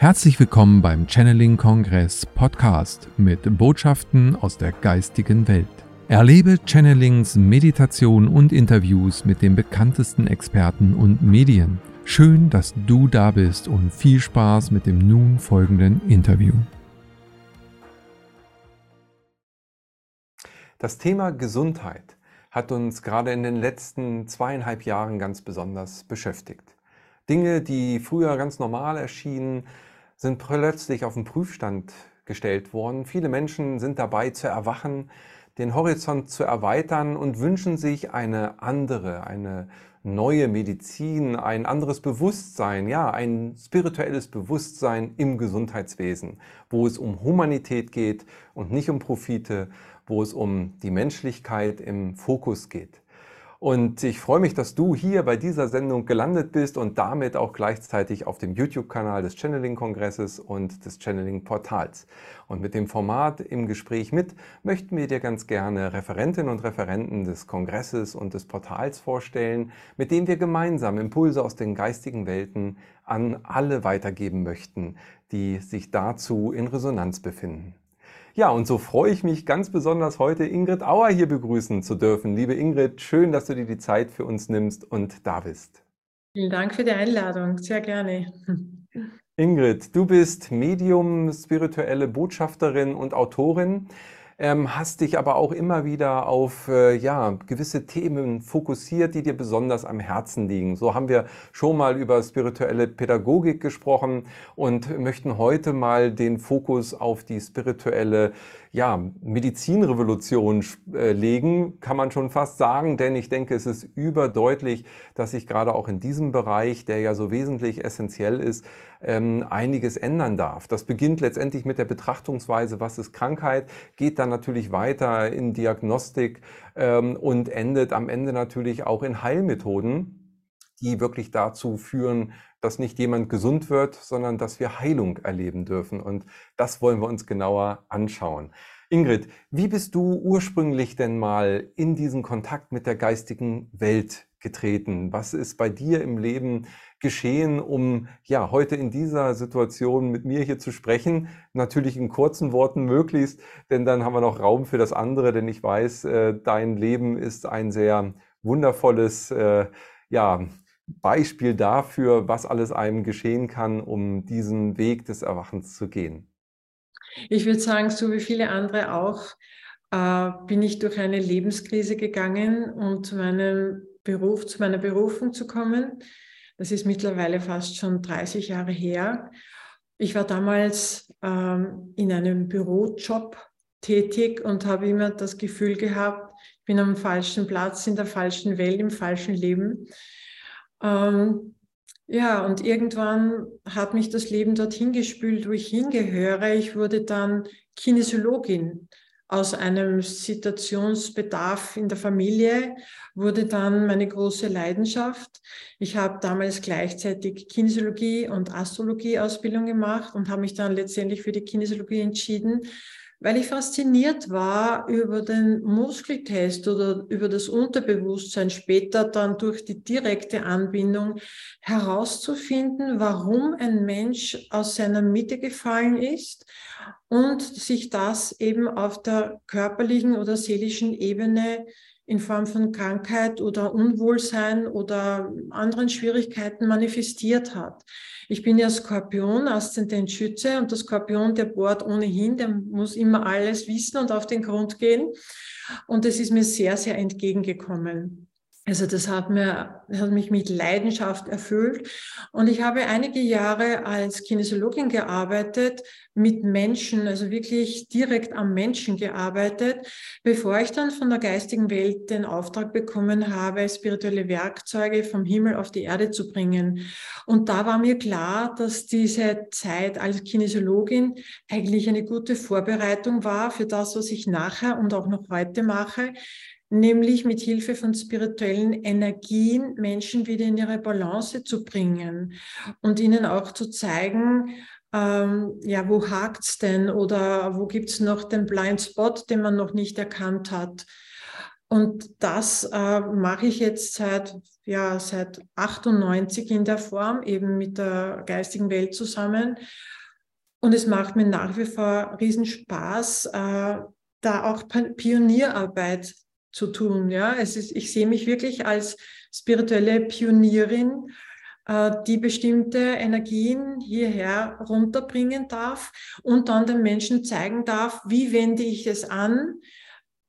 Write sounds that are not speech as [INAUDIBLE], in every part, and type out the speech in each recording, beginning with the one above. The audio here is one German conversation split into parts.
Herzlich willkommen beim Channeling Kongress Podcast mit Botschaften aus der geistigen Welt. Erlebe Channelings, Meditation und Interviews mit den bekanntesten Experten und Medien. Schön, dass du da bist und viel Spaß mit dem nun folgenden Interview. Das Thema Gesundheit hat uns gerade in den letzten zweieinhalb Jahren ganz besonders beschäftigt. Dinge, die früher ganz normal erschienen, sind plötzlich auf den Prüfstand gestellt worden. Viele Menschen sind dabei zu erwachen, den Horizont zu erweitern und wünschen sich eine andere, eine neue Medizin, ein anderes Bewusstsein, ja, ein spirituelles Bewusstsein im Gesundheitswesen, wo es um Humanität geht und nicht um Profite, wo es um die Menschlichkeit im Fokus geht. Und ich freue mich, dass du hier bei dieser Sendung gelandet bist und damit auch gleichzeitig auf dem YouTube-Kanal des Channeling-Kongresses und des Channeling-Portals. Und mit dem Format im Gespräch mit möchten wir dir ganz gerne Referentinnen und Referenten des Kongresses und des Portals vorstellen, mit denen wir gemeinsam Impulse aus den geistigen Welten an alle weitergeben möchten, die sich dazu in Resonanz befinden. Ja, und so freue ich mich ganz besonders heute Ingrid Auer hier begrüßen zu dürfen. Liebe Ingrid, schön, dass du dir die Zeit für uns nimmst und da bist. Vielen Dank für die Einladung, sehr gerne. Ingrid, du bist Medium, spirituelle Botschafterin und Autorin ähm, hast dich aber auch immer wieder auf äh, ja, gewisse Themen fokussiert, die dir besonders am Herzen liegen. So haben wir schon mal über spirituelle Pädagogik gesprochen und möchten heute mal den Fokus auf die spirituelle ja, Medizinrevolution äh, legen, kann man schon fast sagen, denn ich denke, es ist überdeutlich, dass sich gerade auch in diesem Bereich, der ja so wesentlich essentiell ist, ähm, einiges ändern darf. Das beginnt letztendlich mit der Betrachtungsweise, was ist Krankheit, geht dann natürlich weiter in Diagnostik ähm, und endet am Ende natürlich auch in Heilmethoden die wirklich dazu führen, dass nicht jemand gesund wird, sondern dass wir Heilung erleben dürfen. Und das wollen wir uns genauer anschauen. Ingrid, wie bist du ursprünglich denn mal in diesen Kontakt mit der geistigen Welt getreten? Was ist bei dir im Leben geschehen, um ja heute in dieser Situation mit mir hier zu sprechen? Natürlich in kurzen Worten möglichst, denn dann haben wir noch Raum für das andere, denn ich weiß, äh, dein Leben ist ein sehr wundervolles, äh, ja, Beispiel dafür, was alles einem geschehen kann, um diesen Weg des Erwachens zu gehen? Ich würde sagen, so wie viele andere auch, äh, bin ich durch eine Lebenskrise gegangen, um zu meinem Beruf, zu meiner Berufung zu kommen. Das ist mittlerweile fast schon 30 Jahre her. Ich war damals ähm, in einem Bürojob tätig und habe immer das Gefühl gehabt, ich bin am falschen Platz, in der falschen Welt, im falschen Leben. Ähm, ja, und irgendwann hat mich das Leben dorthin gespült, wo ich hingehöre. Ich wurde dann Kinesiologin. Aus einem Situationsbedarf in der Familie wurde dann meine große Leidenschaft. Ich habe damals gleichzeitig Kinesiologie und Astrologie Ausbildung gemacht und habe mich dann letztendlich für die Kinesiologie entschieden, weil ich fasziniert war über den Muskeltest oder über das Unterbewusstsein, später dann durch die direkte Anbindung herauszufinden, warum ein Mensch aus seiner Mitte gefallen ist und sich das eben auf der körperlichen oder seelischen Ebene in Form von Krankheit oder Unwohlsein oder anderen Schwierigkeiten manifestiert hat. Ich bin ja Skorpion, Aszendent Schütze und der Skorpion, der bohrt ohnehin, der muss immer alles wissen und auf den Grund gehen. Und es ist mir sehr, sehr entgegengekommen. Also das hat, mir, hat mich mit Leidenschaft erfüllt. Und ich habe einige Jahre als Kinesiologin gearbeitet, mit Menschen, also wirklich direkt am Menschen gearbeitet, bevor ich dann von der geistigen Welt den Auftrag bekommen habe, spirituelle Werkzeuge vom Himmel auf die Erde zu bringen. Und da war mir klar, dass diese Zeit als Kinesiologin eigentlich eine gute Vorbereitung war für das, was ich nachher und auch noch heute mache, nämlich mit Hilfe von spirituellen Energien Menschen wieder in ihre Balance zu bringen und ihnen auch zu zeigen, ähm, ja, wo hakt's denn oder wo gibt's noch den Blind Spot, den man noch nicht erkannt hat. Und das äh, mache ich jetzt seit, ja, seit 98 in der Form, eben mit der geistigen Welt zusammen. Und es macht mir nach wie vor riesen Spaß, äh, da auch Pionierarbeit zu tun. Ja, es ist, ich sehe mich wirklich als spirituelle Pionierin, äh, die bestimmte Energien hierher runterbringen darf und dann den Menschen zeigen darf, wie wende ich es an,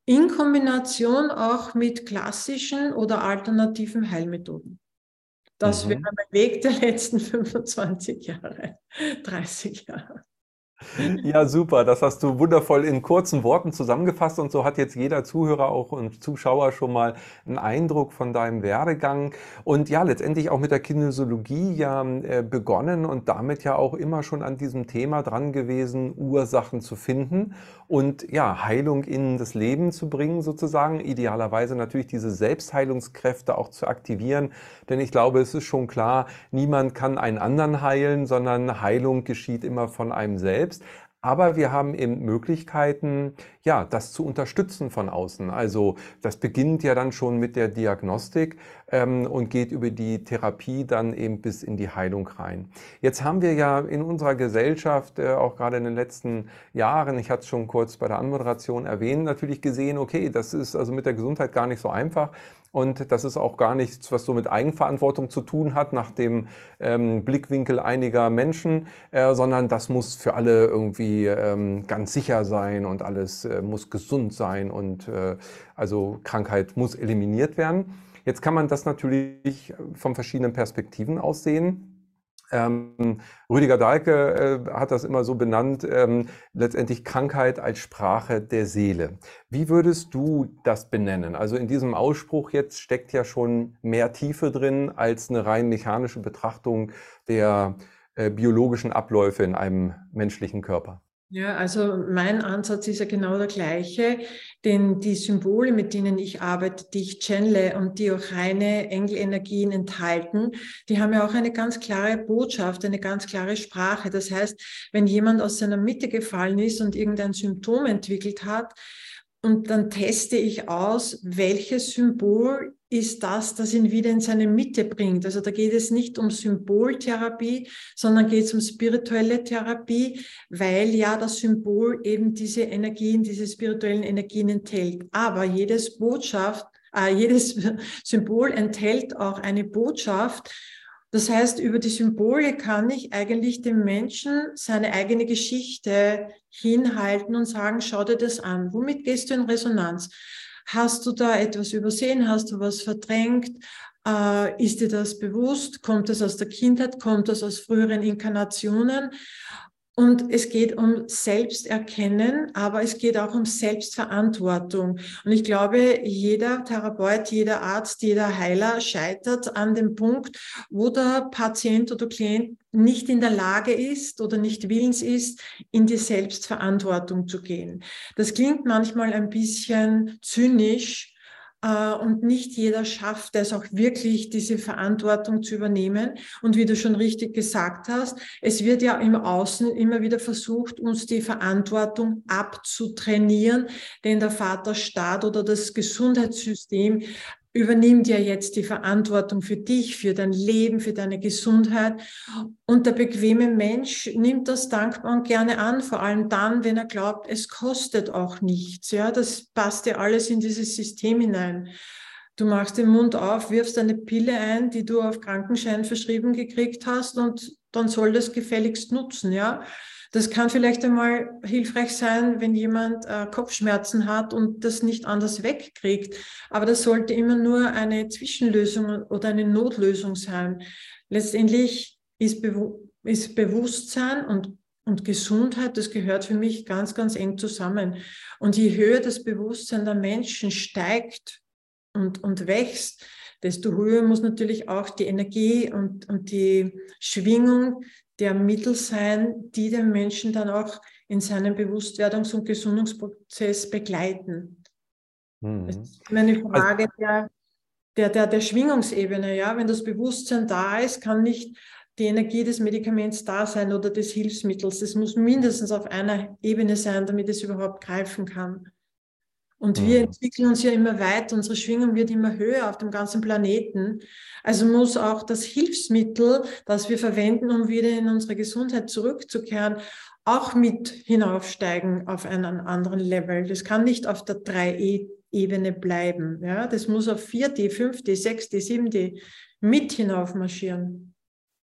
in Kombination auch mit klassischen oder alternativen Heilmethoden. Das mhm. wäre mein Weg der letzten 25 Jahre, [LAUGHS] 30 Jahre. [LAUGHS] Ja, super. Das hast du wundervoll in kurzen Worten zusammengefasst und so hat jetzt jeder Zuhörer auch und Zuschauer schon mal einen Eindruck von deinem Werdegang. Und ja, letztendlich auch mit der Kinesiologie ja äh, begonnen und damit ja auch immer schon an diesem Thema dran gewesen, Ursachen zu finden und ja, Heilung in das Leben zu bringen sozusagen, idealerweise natürlich diese Selbstheilungskräfte auch zu aktivieren, denn ich glaube, es ist schon klar, niemand kann einen anderen heilen, sondern Heilung geschieht immer von einem selbst selbst. Aber wir haben eben Möglichkeiten, ja, das zu unterstützen von außen. Also das beginnt ja dann schon mit der Diagnostik ähm, und geht über die Therapie dann eben bis in die Heilung rein. Jetzt haben wir ja in unserer Gesellschaft, äh, auch gerade in den letzten Jahren, ich hatte es schon kurz bei der Anmoderation erwähnt, natürlich gesehen, okay, das ist also mit der Gesundheit gar nicht so einfach. Und das ist auch gar nichts, was so mit Eigenverantwortung zu tun hat, nach dem ähm, Blickwinkel einiger Menschen, äh, sondern das muss für alle irgendwie ähm, ganz sicher sein und alles äh, muss gesund sein und äh, also Krankheit muss eliminiert werden. Jetzt kann man das natürlich von verschiedenen Perspektiven aussehen. Ähm, Rüdiger Dahlke äh, hat das immer so benannt, ähm, letztendlich Krankheit als Sprache der Seele. Wie würdest du das benennen? Also in diesem Ausspruch jetzt steckt ja schon mehr Tiefe drin als eine rein mechanische Betrachtung der äh, biologischen Abläufe in einem menschlichen Körper. Ja, also mein Ansatz ist ja genau der gleiche, denn die Symbole, mit denen ich arbeite, die ich channele und die auch reine Engelenergien enthalten, die haben ja auch eine ganz klare Botschaft, eine ganz klare Sprache. Das heißt, wenn jemand aus seiner Mitte gefallen ist und irgendein Symptom entwickelt hat, und dann teste ich aus, welches Symbol ist das, das ihn wieder in seine Mitte bringt. Also da geht es nicht um Symboltherapie, sondern geht es um spirituelle Therapie, weil ja das Symbol eben diese Energien, diese spirituellen Energien enthält. Aber jedes Botschaft, äh, jedes [LAUGHS] Symbol enthält auch eine Botschaft das heißt, über die Symbole kann ich eigentlich dem Menschen seine eigene Geschichte hinhalten und sagen, schau dir das an. Womit gehst du in Resonanz? Hast du da etwas übersehen? Hast du was verdrängt? Äh, ist dir das bewusst? Kommt das aus der Kindheit? Kommt das aus früheren Inkarnationen? Und es geht um Selbsterkennen, aber es geht auch um Selbstverantwortung. Und ich glaube, jeder Therapeut, jeder Arzt, jeder Heiler scheitert an dem Punkt, wo der Patient oder Klient nicht in der Lage ist oder nicht willens ist, in die Selbstverantwortung zu gehen. Das klingt manchmal ein bisschen zynisch, und nicht jeder schafft es auch wirklich, diese Verantwortung zu übernehmen. Und wie du schon richtig gesagt hast, es wird ja im Außen immer wieder versucht, uns die Verantwortung abzutrainieren, denn der Vaterstaat oder das Gesundheitssystem übernimmt ja jetzt die Verantwortung für dich, für dein Leben, für deine Gesundheit. Und der bequeme Mensch nimmt das dankbar und gerne an, vor allem dann, wenn er glaubt, es kostet auch nichts. Ja, das passt ja alles in dieses System hinein. Du machst den Mund auf, wirfst eine Pille ein, die du auf Krankenschein verschrieben gekriegt hast und dann soll das gefälligst nutzen, ja. Das kann vielleicht einmal hilfreich sein, wenn jemand äh, Kopfschmerzen hat und das nicht anders wegkriegt. Aber das sollte immer nur eine Zwischenlösung oder eine Notlösung sein. Letztendlich ist, Bewu ist Bewusstsein und und Gesundheit, das gehört für mich ganz, ganz eng zusammen. Und je höher das Bewusstsein der Menschen steigt und, und wächst, desto höher muss natürlich auch die Energie und, und die Schwingung der Mittel sein, die den Menschen dann auch in seinem Bewusstwerdungs- und Gesundungsprozess begleiten. Mhm. Das ist immer eine Frage der, der, der, der Schwingungsebene. Ja? Wenn das Bewusstsein da ist, kann nicht die Energie des Medikaments da sein oder des Hilfsmittels. Es muss mindestens auf einer Ebene sein, damit es überhaupt greifen kann. Und mhm. wir entwickeln uns ja immer weiter, unsere Schwingung wird immer höher auf dem ganzen Planeten. Also muss auch das Hilfsmittel, das wir verwenden, um wieder in unsere Gesundheit zurückzukehren, auch mit hinaufsteigen auf einen anderen Level. Das kann nicht auf der 3E-Ebene bleiben. Ja? Das muss auf 4D, 5D, 6D, 7D mit hinaufmarschieren.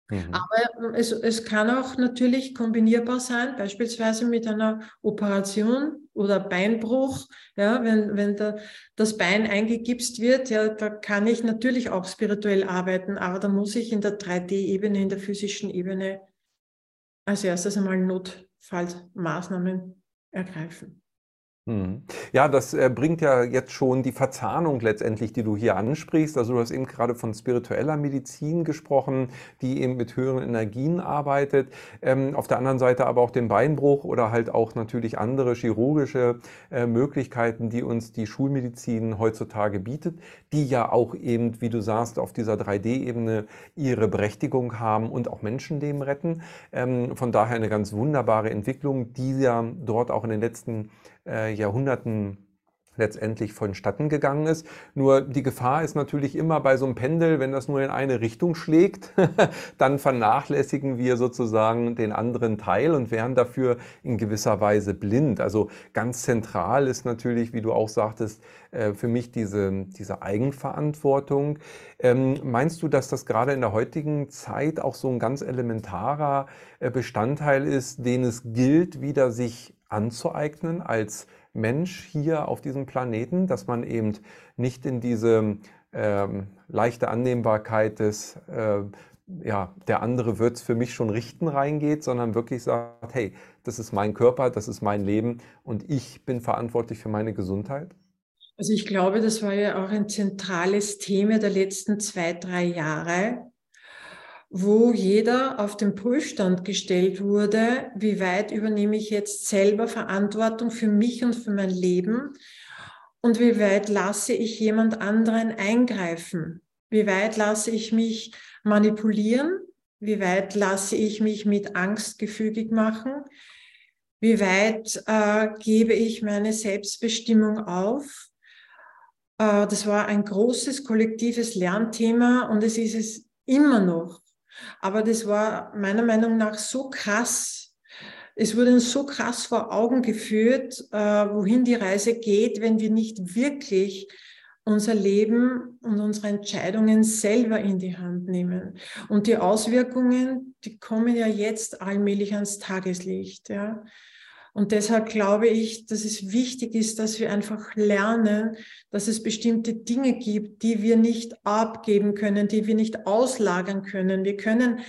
Mhm. Aber es, es kann auch natürlich kombinierbar sein, beispielsweise mit einer Operation oder Beinbruch. Ja, wenn, wenn da, das Bein eingegipst wird, ja, da kann ich natürlich auch spirituell arbeiten, aber da muss ich in der 3D-Ebene, in der physischen Ebene als erstes einmal Notfallmaßnahmen ergreifen. Mhm. Ja, das äh, bringt ja jetzt schon die Verzahnung letztendlich, die du hier ansprichst. Also du hast eben gerade von spiritueller Medizin gesprochen, die eben mit höheren Energien arbeitet. Ähm, auf der anderen Seite aber auch den Beinbruch oder halt auch natürlich andere chirurgische äh, Möglichkeiten, die uns die Schulmedizin heutzutage bietet, die ja auch eben, wie du sagst, auf dieser 3D-Ebene ihre Berechtigung haben und auch Menschenleben retten. Ähm, von daher eine ganz wunderbare Entwicklung, die ja dort auch in den letzten äh, Jahrhunderten letztendlich vonstatten gegangen ist. Nur die Gefahr ist natürlich immer bei so einem Pendel, wenn das nur in eine Richtung schlägt, [LAUGHS] dann vernachlässigen wir sozusagen den anderen Teil und wären dafür in gewisser Weise blind. Also ganz zentral ist natürlich, wie du auch sagtest, äh, für mich diese, diese Eigenverantwortung. Ähm, meinst du, dass das gerade in der heutigen Zeit auch so ein ganz elementarer äh, Bestandteil ist, den es gilt, wieder sich anzueignen als Mensch hier auf diesem Planeten, dass man eben nicht in diese ähm, leichte Annehmbarkeit des, äh, ja, der andere wird es für mich schon richten reingeht, sondern wirklich sagt, hey, das ist mein Körper, das ist mein Leben und ich bin verantwortlich für meine Gesundheit? Also ich glaube, das war ja auch ein zentrales Thema der letzten zwei, drei Jahre, wo jeder auf den Prüfstand gestellt wurde, wie weit übernehme ich jetzt selber Verantwortung für mich und für mein Leben und wie weit lasse ich jemand anderen eingreifen, wie weit lasse ich mich manipulieren, wie weit lasse ich mich mit Angst gefügig machen, wie weit äh, gebe ich meine Selbstbestimmung auf. Äh, das war ein großes kollektives Lernthema und es ist es immer noch. Aber das war meiner Meinung nach so krass. Es wurde uns so krass vor Augen geführt, äh, wohin die Reise geht, wenn wir nicht wirklich unser Leben und unsere Entscheidungen selber in die Hand nehmen. Und die Auswirkungen, die kommen ja jetzt allmählich ans Tageslicht. Ja. Und deshalb glaube ich, dass es wichtig ist, dass wir einfach lernen, dass es bestimmte Dinge gibt, die wir nicht abgeben können, die wir nicht auslagern können. Wir können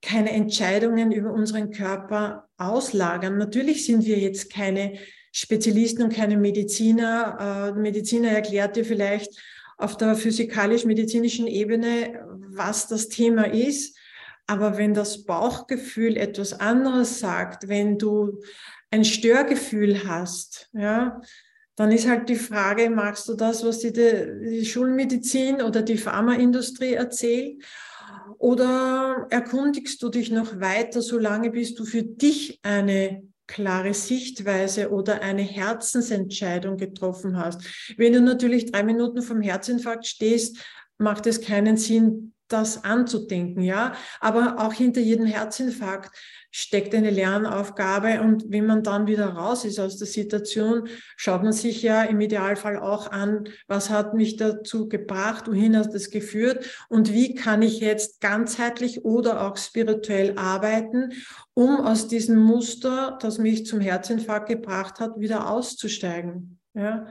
keine Entscheidungen über unseren Körper auslagern. Natürlich sind wir jetzt keine Spezialisten und keine Mediziner. Äh, Mediziner erklärt dir vielleicht auf der physikalisch-medizinischen Ebene, was das Thema ist. Aber wenn das Bauchgefühl etwas anderes sagt, wenn du ein Störgefühl hast, ja, dann ist halt die Frage, magst du das, was dir die, die Schulmedizin oder die Pharmaindustrie erzählt? Oder erkundigst du dich noch weiter, solange bis du für dich eine klare Sichtweise oder eine Herzensentscheidung getroffen hast? Wenn du natürlich drei Minuten vom Herzinfarkt stehst, macht es keinen Sinn, das anzudenken, ja. Aber auch hinter jedem Herzinfarkt steckt eine Lernaufgabe und wenn man dann wieder raus ist aus der Situation, schaut man sich ja im Idealfall auch an, was hat mich dazu gebracht, wohin hat das geführt und wie kann ich jetzt ganzheitlich oder auch spirituell arbeiten, um aus diesem Muster, das mich zum Herzinfarkt gebracht hat, wieder auszusteigen, ja.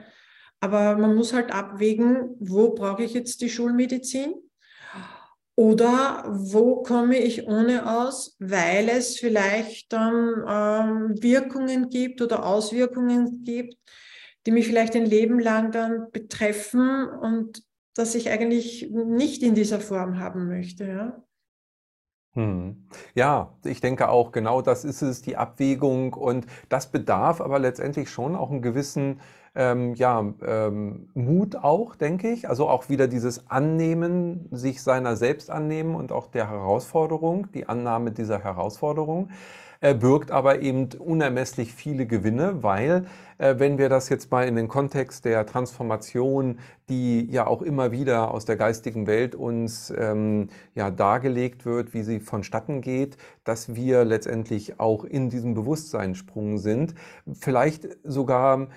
Aber man muss halt abwägen, wo brauche ich jetzt die Schulmedizin? Oder wo komme ich ohne aus, weil es vielleicht dann ähm, Wirkungen gibt oder Auswirkungen gibt, die mich vielleicht ein Leben lang dann betreffen und dass ich eigentlich nicht in dieser Form haben möchte. Ja? Hm. Ja, ich denke auch, genau das ist es, die Abwägung. Und das bedarf aber letztendlich schon auch einen gewissen ähm, ja, ähm, Mut auch, denke ich. Also auch wieder dieses Annehmen, sich seiner selbst annehmen und auch der Herausforderung, die Annahme dieser Herausforderung. äh, birgt aber eben unermesslich viele Gewinne, weil äh, wenn wir das jetzt mal in den Kontext der Transformation, die ja auch immer wieder aus der geistigen Welt uns ähm, ja dargelegt wird, wie sie vonstatten geht, dass wir letztendlich auch in diesem Bewusstseinssprung sind, vielleicht sogar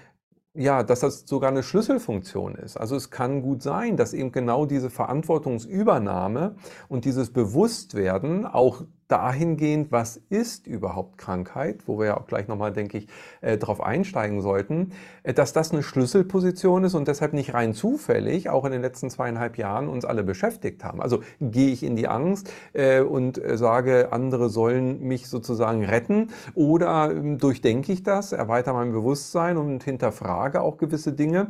ja, dass das sogar eine Schlüsselfunktion ist. Also es kann gut sein, dass eben genau diese Verantwortungsübernahme und dieses Bewusstwerden auch dahingehend, was ist überhaupt Krankheit, wo wir ja auch gleich nochmal, denke ich, äh, darauf einsteigen sollten, äh, dass das eine Schlüsselposition ist und deshalb nicht rein zufällig auch in den letzten zweieinhalb Jahren uns alle beschäftigt haben. Also gehe ich in die Angst äh, und äh, sage, andere sollen mich sozusagen retten oder ähm, durchdenke ich das, erweitere mein Bewusstsein und hinterfrage auch gewisse Dinge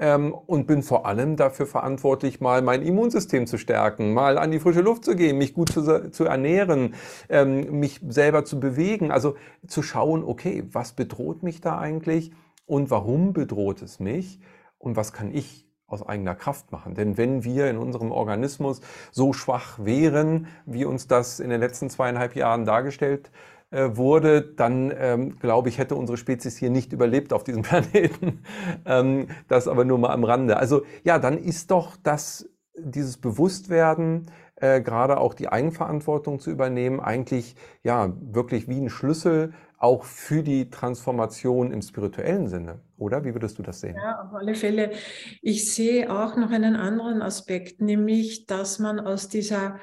ähm, und bin vor allem dafür verantwortlich, mal mein Immunsystem zu stärken, mal an die frische Luft zu gehen, mich gut zu, zu ernähren, ähm, mich selber zu bewegen. Also zu schauen, okay, was bedroht mich da eigentlich und warum bedroht es mich und was kann ich aus eigener Kraft machen. Denn wenn wir in unserem Organismus so schwach wären, wie uns das in den letzten zweieinhalb Jahren dargestellt äh, wurde, dann ähm, glaube ich, hätte unsere Spezies hier nicht überlebt auf diesem [LAUGHS] Planeten. ähm, das aber nur mal am Rande. Also ja, dann ist doch das, dieses Bewusstwerden, äh, gerade auch die Eigenverantwortung zu übernehmen, eigentlich ja wirklich wie ein Schlüssel auch für die Transformation im spirituellen Sinne, oder? Wie würdest du das sehen? Ja, auf alle Fälle. Ich sehe auch noch einen anderen Aspekt, nämlich, dass man aus dieser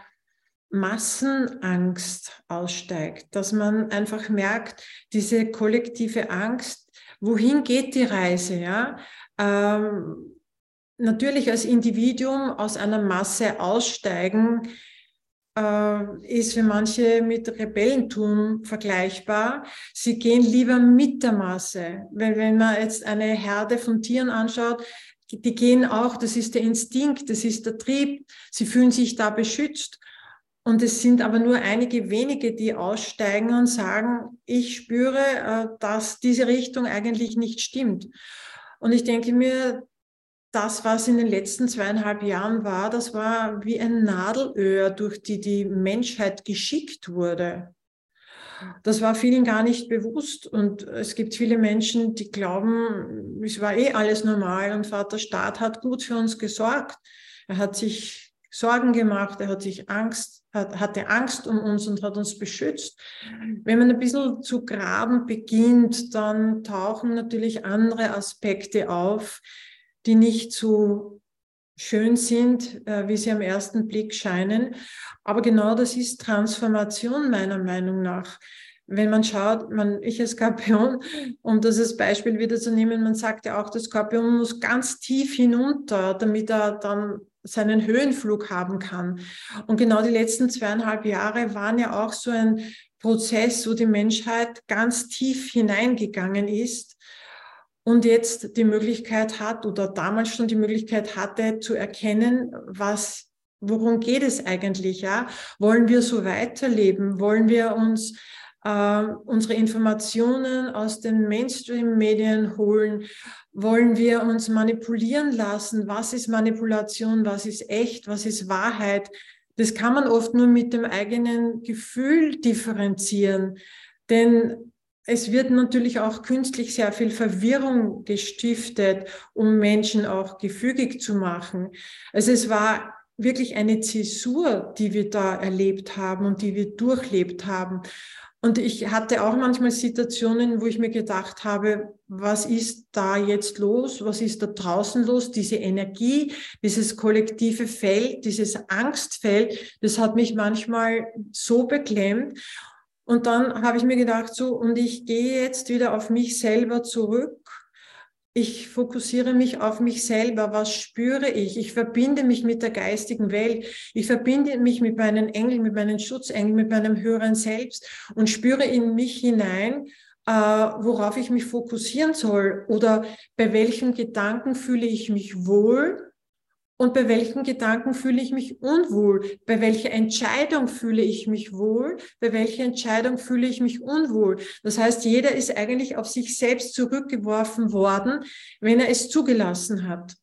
Massenangst aussteigt, dass man einfach merkt, diese kollektive Angst, wohin geht die Reise, ja? Ähm, natürlich als Individuum aus einer Masse aussteigen, äh, ist für manche mit Rebellentum vergleichbar. Sie gehen lieber mit der Masse. Wenn, wenn man jetzt eine Herde von Tieren anschaut, die gehen auch, das ist der Instinkt, das ist der Trieb, sie fühlen sich da beschützt. Und es sind aber nur einige wenige, die aussteigen und sagen, ich spüre, äh, dass diese Richtung eigentlich nicht stimmt. Und ich denke mir, das, was in den letzten zweieinhalb Jahren war, das war wie ein Nadelöhr, durch die die Menschheit geschickt wurde. Das war vielen gar nicht bewusst. Und es gibt viele Menschen, die glauben, es war eh alles normal und Vater Staat hat gut für uns gesorgt. Er hat sich Sorgen gemacht, er hat sich Angst, hat, hatte Angst um uns und hat uns beschützt. Wenn man ein bisschen zu graben beginnt, dann tauchen natürlich andere Aspekte auf, die nicht so schön sind, äh, wie sie am ersten Blick scheinen. Aber genau das ist Transformation meiner Meinung nach. Wenn man schaut, man, ich als Skorpion, um das als Beispiel wieder zu nehmen, man sagt ja auch, der Skorpion muss ganz tief hinunter, damit er dann seinen Höhenflug haben kann. Und genau die letzten zweieinhalb Jahre waren ja auch so ein Prozess, wo die Menschheit ganz tief hineingegangen ist und jetzt die Möglichkeit hat oder damals schon die Möglichkeit hatte zu erkennen, was worum geht es eigentlich, ja? Wollen wir so weiterleben? Wollen wir uns äh, unsere Informationen aus den Mainstream-Medien holen? Wollen wir uns manipulieren lassen? Was ist Manipulation? Was ist echt? Was ist Wahrheit? Das kann man oft nur mit dem eigenen Gefühl differenzieren. Denn es wird natürlich auch künstlich sehr viel Verwirrung gestiftet, um Menschen auch gefügig zu machen. Also es war wirklich eine Zäsur, die wir da erlebt haben und die wir durchlebt haben. Und ich hatte auch manchmal Situationen, wo ich mir gedacht habe, was ist da jetzt los? Was ist da draußen los? Diese Energie, dieses kollektive Feld, dieses Angstfeld, das hat mich manchmal so beklemmt. Und dann habe ich mir gedacht, so, und ich gehe jetzt wieder auf mich selber zurück ich fokussiere mich auf mich selber. Was spüre ich? Ich verbinde mich mit der geistigen Welt. Ich verbinde mich mit meinen Engeln, mit meinen Schutzengeln, mit meinem höheren Selbst und spüre in mich hinein, äh, worauf ich mich fokussieren soll oder bei welchen Gedanken fühle ich mich wohl und bei welchen Gedanken fühle ich mich unwohl? Bei welcher Entscheidung fühle ich mich wohl? Bei welcher Entscheidung fühle ich mich unwohl? Das heißt, jeder ist eigentlich auf sich selbst zurückgeworfen worden, wenn er es zugelassen hat.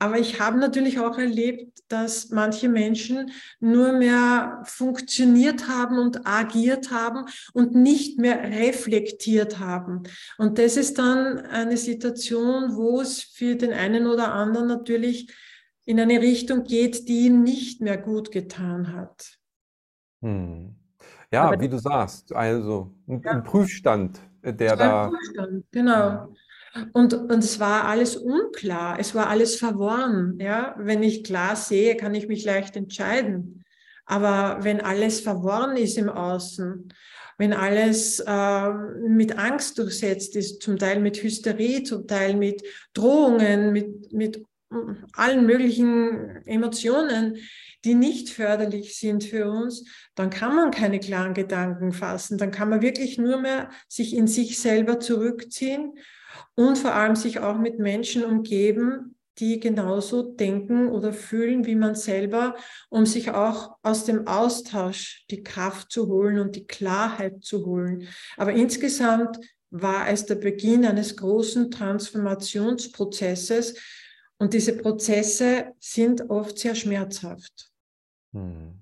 Aber ich habe natürlich auch erlebt, dass manche Menschen nur mehr funktioniert haben und agiert haben und nicht mehr reflektiert haben. Und das ist dann eine Situation, wo es für den einen oder anderen natürlich in eine Richtung geht, die ihm nicht mehr gut getan hat. Hm. Ja, Aber wie du sagst, also ein, ja. ein Prüfstand, äh, der da. Prüfstand, genau. Und, und es war alles unklar, es war alles verworren. Ja? Wenn ich klar sehe, kann ich mich leicht entscheiden. Aber wenn alles verworren ist im Außen, wenn alles äh, mit Angst durchsetzt ist, zum Teil mit Hysterie, zum Teil mit Drohungen, mit, mit allen möglichen Emotionen, die nicht förderlich sind für uns, dann kann man keine klaren Gedanken fassen. Dann kann man wirklich nur mehr sich in sich selber zurückziehen und vor allem sich auch mit Menschen umgeben, die genauso denken oder fühlen wie man selber, um sich auch aus dem Austausch die Kraft zu holen und die Klarheit zu holen. Aber insgesamt war es der Beginn eines großen Transformationsprozesses und diese Prozesse sind oft sehr schmerzhaft. Hm.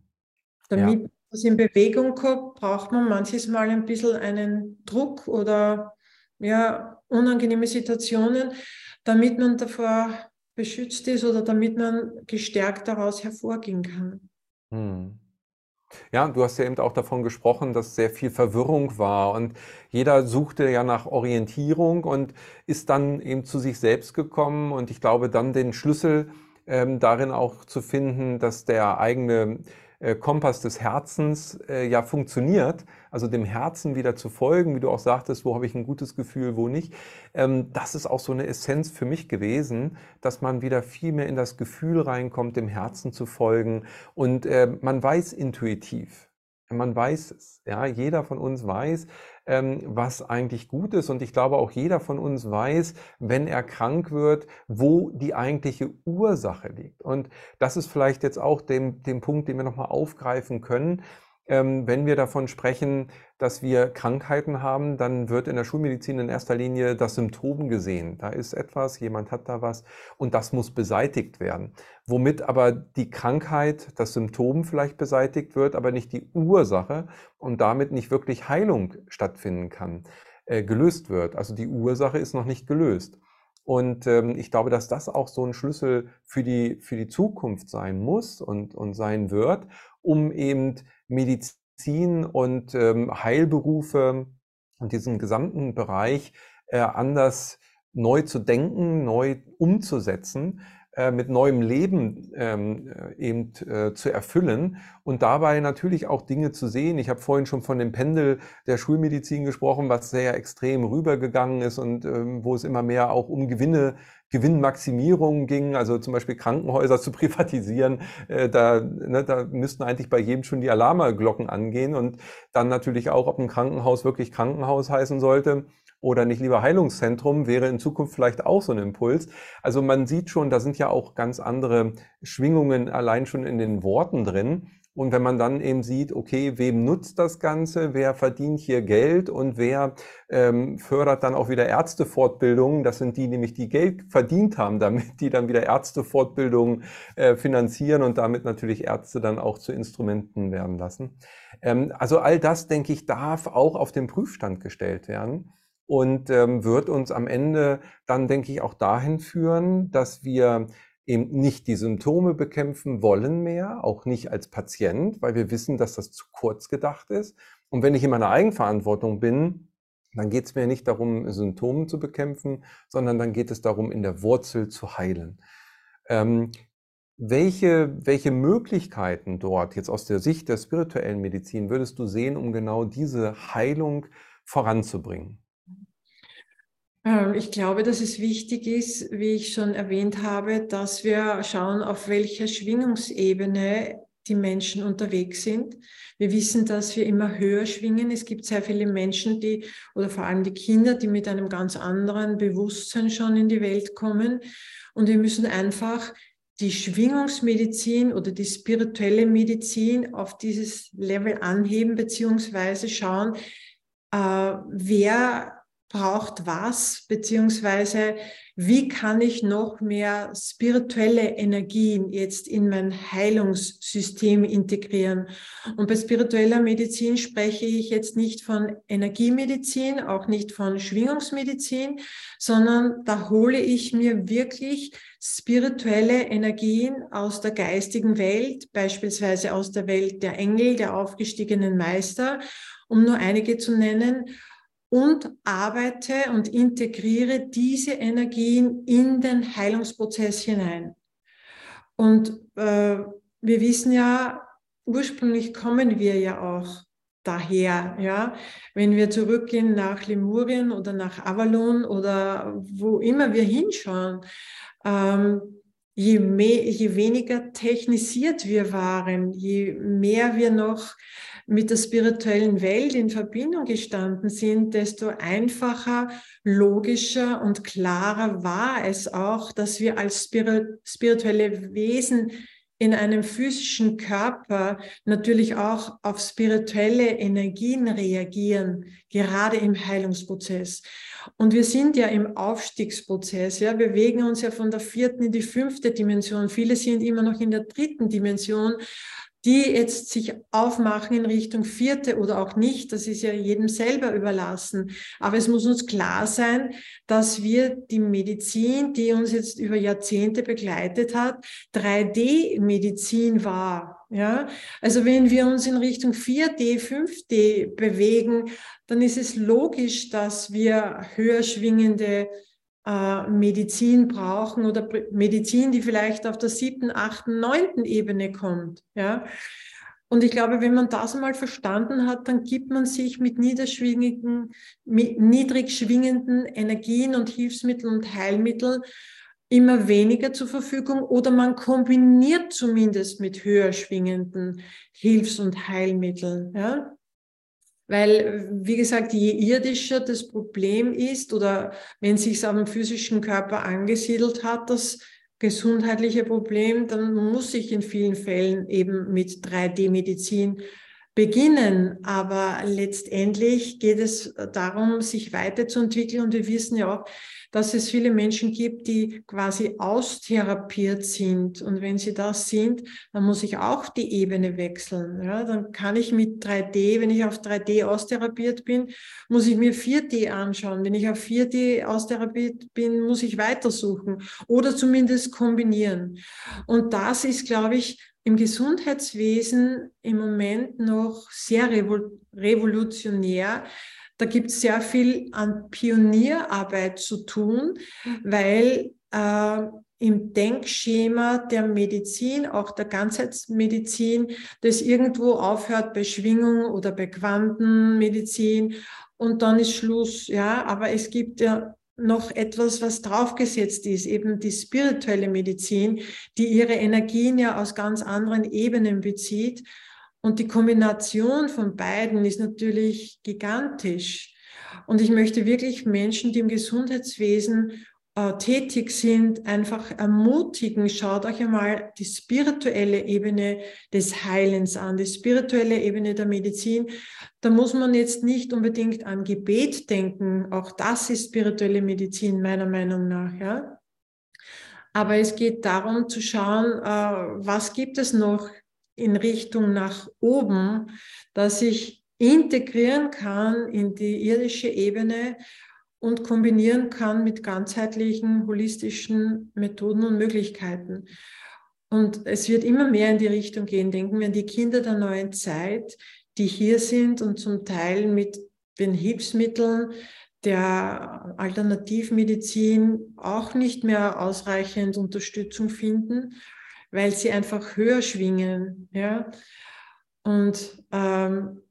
Damit ja. das in Bewegung kommt, braucht man manches Mal ein bisschen einen Druck oder ja, unangenehme Situationen, damit man davor beschützt ist oder damit man gestärkt daraus hervorgehen kann. Hm. Ja, du hast ja eben auch davon gesprochen, dass sehr viel Verwirrung war und jeder suchte ja nach Orientierung und ist dann eben zu sich selbst gekommen und ich glaube dann den Schlüssel ähm, darin auch zu finden, dass der eigene äh, Kompass des Herzens äh, ja funktioniert, also dem Herzen wieder zu folgen, wie du auch sagtest, wo habe ich ein gutes Gefühl, wo nicht. Ähm, das ist auch so eine Essenz für mich gewesen, dass man wieder viel mehr in das Gefühl reinkommt, dem Herzen zu folgen und äh, man weiß intuitiv, man weiß es. Ja, jeder von uns weiß, was eigentlich gut ist. Und ich glaube, auch jeder von uns weiß, wenn er krank wird, wo die eigentliche Ursache liegt. Und das ist vielleicht jetzt auch dem, dem Punkt, den wir nochmal aufgreifen können ähm, wenn wir davon sprechen, dass wir Krankheiten haben, dann wird in der Schulmedizin in erster Linie das Symptom gesehen. Da ist etwas, jemand hat da was und das muss beseitigt werden. Womit aber die Krankheit, das Symptom vielleicht beseitigt wird, aber nicht die Ursache und damit nicht wirklich Heilung stattfinden kann, äh, gelöst wird. Also die Ursache ist noch nicht gelöst. Und ähm, ich glaube, dass das auch so ein Schlüssel für die, für die Zukunft sein muss und, und sein wird, um eben Medizin und ähm, Heilberufe und diesen gesamten Bereich äh, anders neu zu denken, neu umzusetzen, äh, mit neuem Leben ähm, äh, eben äh, zu erfüllen und dabei natürlich auch Dinge zu sehen. Ich habe vorhin schon von dem Pendel der Schulmedizin gesprochen, was sehr extrem rübergegangen ist und ähm, wo es immer mehr auch um Gewinne Gewinnmaximierung ging, also zum Beispiel Krankenhäuser [LAUGHS] zu privatisieren, äh, da, ne, da müssten eigentlich bei jedem schon die Alarmglocken angehen und dann natürlich auch, ob ein Krankenhaus wirklich Krankenhaus heißen sollte oder nicht lieber Heilungszentrum, wäre in Zukunft vielleicht auch so ein Impuls. Also man sieht schon, da sind ja auch ganz andere Schwingungen allein schon in den Worten drin. Und wenn man dann eben sieht, okay, wem nutzt das Ganze, wer verdient hier Geld und wer ähm, fördert dann auch wieder Ärztefortbildungen, das sind die nämlich, die Geld verdient haben, damit die dann wieder Ärztefortbildungen äh, finanzieren und damit natürlich Ärzte dann auch zu Instrumenten werden lassen. Ähm, also all das, denke ich, darf auch auf den Prüfstand gestellt werden und ähm, wird uns am Ende dann, denke ich, auch dahin führen, dass wir eben nicht die Symptome bekämpfen wollen mehr, auch nicht als Patient, weil wir wissen, dass das zu kurz gedacht ist. Und wenn ich in meiner Eigenverantwortung bin, dann geht es mir nicht darum, Symptome zu bekämpfen, sondern dann geht es darum, in der Wurzel zu heilen. Ähm, welche, welche Möglichkeiten dort jetzt aus der Sicht der spirituellen Medizin würdest du sehen, um genau diese Heilung voranzubringen? Ähm, ich glaube, dass es wichtig ist, wie ich schon erwähnt habe, dass wir schauen, auf welcher Schwingungsebene die Menschen unterwegs sind. Wir wissen, dass wir immer höher schwingen. Es gibt sehr viele Menschen, die, oder vor allem die Kinder, die mit einem ganz anderen Bewusstsein schon in die Welt kommen. Und wir müssen einfach die Schwingungsmedizin oder die spirituelle Medizin auf dieses Level anheben, beziehungsweise schauen, äh, wer braucht was, beziehungsweise wie kann ich noch mehr spirituelle Energien jetzt in mein Heilungssystem integrieren. Und bei spiritueller Medizin spreche ich jetzt nicht von Energiemedizin, auch nicht von Schwingungsmedizin, sondern da hole ich mir wirklich spirituelle Energien aus der geistigen Welt, beispielsweise aus der Welt der Engel, der aufgestiegenen Meister, um nur einige zu nennen und arbeite und integriere diese Energien in den Heilungsprozess hinein. Und äh, wir wissen ja, ursprünglich kommen wir ja auch daher, ja. Wenn wir zurückgehen nach Lemurien oder nach Avalon oder wo immer wir hinschauen, ähm, je, mehr, je weniger technisiert wir waren, je mehr wir noch mit der spirituellen Welt in Verbindung gestanden sind, desto einfacher, logischer und klarer war es auch, dass wir als spirituelle Wesen in einem physischen Körper natürlich auch auf spirituelle Energien reagieren, gerade im Heilungsprozess. Und wir sind ja im Aufstiegsprozess, ja, wir bewegen uns ja von der vierten in die fünfte Dimension. Viele sind immer noch in der dritten Dimension die jetzt sich aufmachen in Richtung vierte oder auch nicht, das ist ja jedem selber überlassen. Aber es muss uns klar sein, dass wir die Medizin, die uns jetzt über Jahrzehnte begleitet hat, 3D-Medizin war. Ja, also wenn wir uns in Richtung 4D, 5D bewegen, dann ist es logisch, dass wir höher schwingende äh, Medizin brauchen oder Medizin, die vielleicht auf der siebten, achten, neunten Ebene kommt. Ja? Und ich glaube, wenn man das einmal verstanden hat, dann gibt man sich mit niederschwingenden, mit niedrig schwingenden Energien und Hilfsmitteln und Heilmitteln immer weniger zur Verfügung oder man kombiniert zumindest mit höher schwingenden Hilfs- und Heilmitteln. Ja? Weil, wie gesagt, je irdischer das Problem ist oder wenn sich es am physischen Körper angesiedelt hat, das gesundheitliche Problem, dann muss ich in vielen Fällen eben mit 3D-Medizin beginnen. Aber letztendlich geht es darum, sich weiterzuentwickeln. Und wir wissen ja auch, dass es viele Menschen gibt, die quasi austherapiert sind. Und wenn sie das sind, dann muss ich auch die Ebene wechseln. Ja, dann kann ich mit 3D, wenn ich auf 3D austherapiert bin, muss ich mir 4D anschauen. Wenn ich auf 4D austherapiert bin, muss ich weitersuchen oder zumindest kombinieren. Und das ist, glaube ich, im Gesundheitswesen im Moment noch sehr revolutionär, da gibt es sehr viel an Pionierarbeit zu tun, weil äh, im Denkschema der Medizin, auch der Ganzheitsmedizin, das irgendwo aufhört bei Schwingung oder bei Quantenmedizin. Und dann ist Schluss. Ja, aber es gibt ja noch etwas, was draufgesetzt ist, eben die spirituelle Medizin, die ihre Energien ja aus ganz anderen Ebenen bezieht und die Kombination von beiden ist natürlich gigantisch. Und ich möchte wirklich Menschen, die im Gesundheitswesen äh, tätig sind, einfach ermutigen, schaut euch einmal die spirituelle Ebene des Heilens an, die spirituelle Ebene der Medizin. Da muss man jetzt nicht unbedingt an Gebet denken, auch das ist spirituelle Medizin meiner Meinung nach. Ja? Aber es geht darum zu schauen, äh, was gibt es noch in Richtung nach oben, dass ich integrieren kann in die irdische Ebene und kombinieren kann mit ganzheitlichen, holistischen Methoden und Möglichkeiten. Und es wird immer mehr in die Richtung gehen. Denken wir an die Kinder der neuen Zeit, die hier sind und zum Teil mit den Hilfsmitteln der Alternativmedizin auch nicht mehr ausreichend Unterstützung finden weil sie einfach höher schwingen. Ja? Und ähm,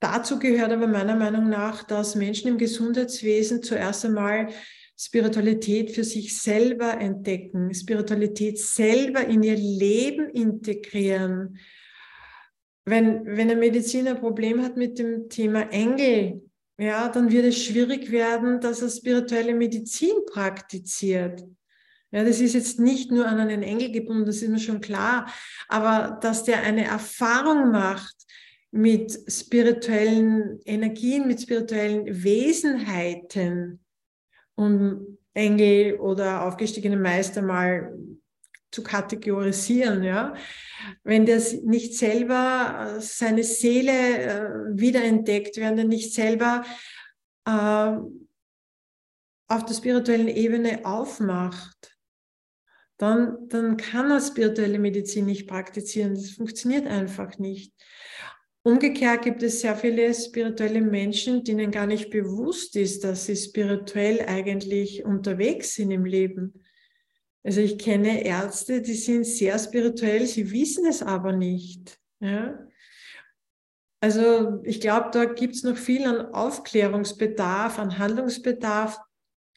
dazu gehört aber meiner Meinung nach, dass Menschen im Gesundheitswesen zuerst einmal Spiritualität für sich selber entdecken, Spiritualität selber in ihr Leben integrieren. Wenn, wenn ein Mediziner ein Problem hat mit dem Thema Engel, ja, dann wird es schwierig werden, dass er spirituelle Medizin praktiziert. Ja, das ist jetzt nicht nur an einen Engel gebunden, das ist mir schon klar, aber dass der eine Erfahrung macht mit spirituellen Energien, mit spirituellen Wesenheiten, um Engel oder aufgestiegene Meister mal zu kategorisieren, ja. Wenn der nicht selber äh, seine Seele äh, wiederentdeckt, wenn er nicht selber äh, auf der spirituellen Ebene aufmacht, dann, dann kann er spirituelle Medizin nicht praktizieren. Das funktioniert einfach nicht. Umgekehrt gibt es sehr viele spirituelle Menschen, denen gar nicht bewusst ist, dass sie spirituell eigentlich unterwegs sind im Leben. Also ich kenne Ärzte, die sind sehr spirituell, sie wissen es aber nicht. Ja? Also ich glaube, da gibt es noch viel an Aufklärungsbedarf, an Handlungsbedarf,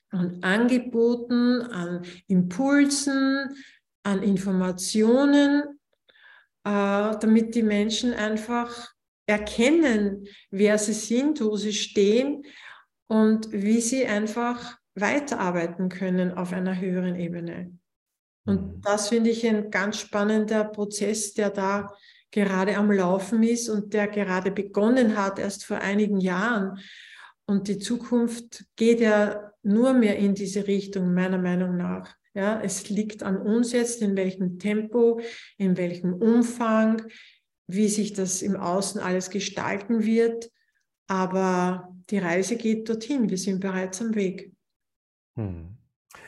an Angeboten, an Impulsen, an Informationen, äh, damit die Menschen einfach erkennen, wer sie sind, wo sie stehen und wie sie einfach weiterarbeiten können auf einer höheren Ebene. Und mhm. das finde ich ein ganz spannender Prozess, der da gerade am Laufen ist und der gerade begonnen hat, erst vor einigen Jahren. Und die Zukunft geht ja nur mehr in diese Richtung, meiner Meinung nach. Ja, es liegt an uns jetzt, in welchem Tempo, in welchem Umfang, wie sich das im Außen alles gestalten wird. Aber die Reise geht dorthin. Wir sind bereits am Weg. Hm.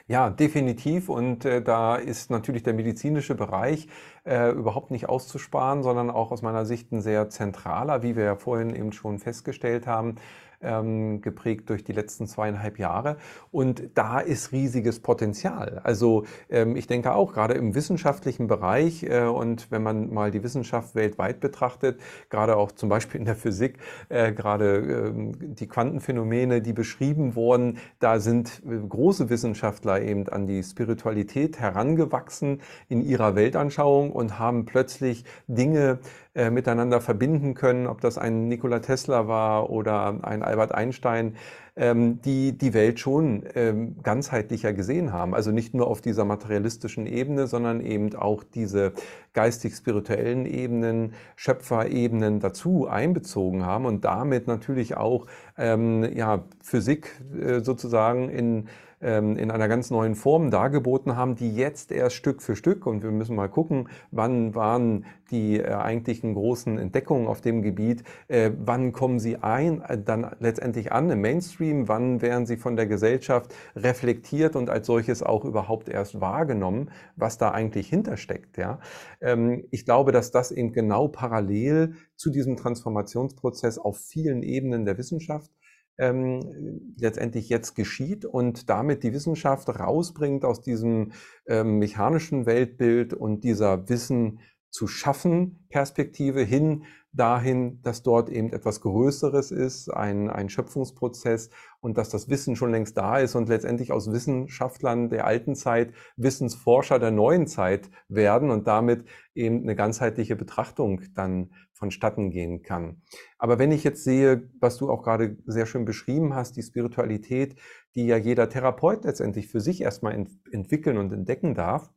Ja, definitiv. Und äh, da ist natürlich der medizinische Bereich äh, überhaupt nicht auszusparen, sondern auch aus meiner Sicht ein sehr zentraler, wie wir ja vorhin eben schon festgestellt haben ähm, geprägt durch die letzten zweieinhalb Jahre. Und da ist riesiges Potenzial. Also ähm, ich denke auch gerade im wissenschaftlichen Bereich äh, und wenn man mal die Wissenschaft weltweit betrachtet, gerade auch zum Beispiel in der Physik, äh, gerade äh, die Quantenphänomene, die beschrieben wurden, da sind äh, große Wissenschaftler eben an die Spiritualität herangewachsen in ihrer Weltanschauung und haben plötzlich Dinge äh, miteinander verbinden können, ob das ein Nikola Tesla war oder ein Albert Einstein, ähm, die die Welt schon ähm, ganzheitlicher gesehen haben. Also nicht nur auf dieser materialistischen Ebene, sondern eben auch diese geistig-spirituellen Ebenen, Schöpferebenen dazu einbezogen haben und damit natürlich auch ähm, ja, Physik äh, sozusagen in in einer ganz neuen Form dargeboten haben, die jetzt erst Stück für Stück, und wir müssen mal gucken, wann waren die äh, eigentlichen großen Entdeckungen auf dem Gebiet, äh, wann kommen sie ein, äh, dann letztendlich an im Mainstream, wann werden sie von der Gesellschaft reflektiert und als solches auch überhaupt erst wahrgenommen, was da eigentlich hintersteckt. Ja? Ähm, ich glaube, dass das eben genau parallel zu diesem Transformationsprozess auf vielen Ebenen der Wissenschaft ähm, letztendlich jetzt geschieht und damit die Wissenschaft rausbringt aus diesem ähm, mechanischen Weltbild und dieser Wissen zu schaffen Perspektive hin dahin, dass dort eben etwas Größeres ist, ein, ein Schöpfungsprozess und dass das Wissen schon längst da ist und letztendlich aus Wissenschaftlern der alten Zeit Wissensforscher der neuen Zeit werden und damit eben eine ganzheitliche Betrachtung dann vonstatten gehen kann. Aber wenn ich jetzt sehe, was du auch gerade sehr schön beschrieben hast, die Spiritualität, die ja jeder Therapeut letztendlich für sich erstmal ent entwickeln und entdecken darf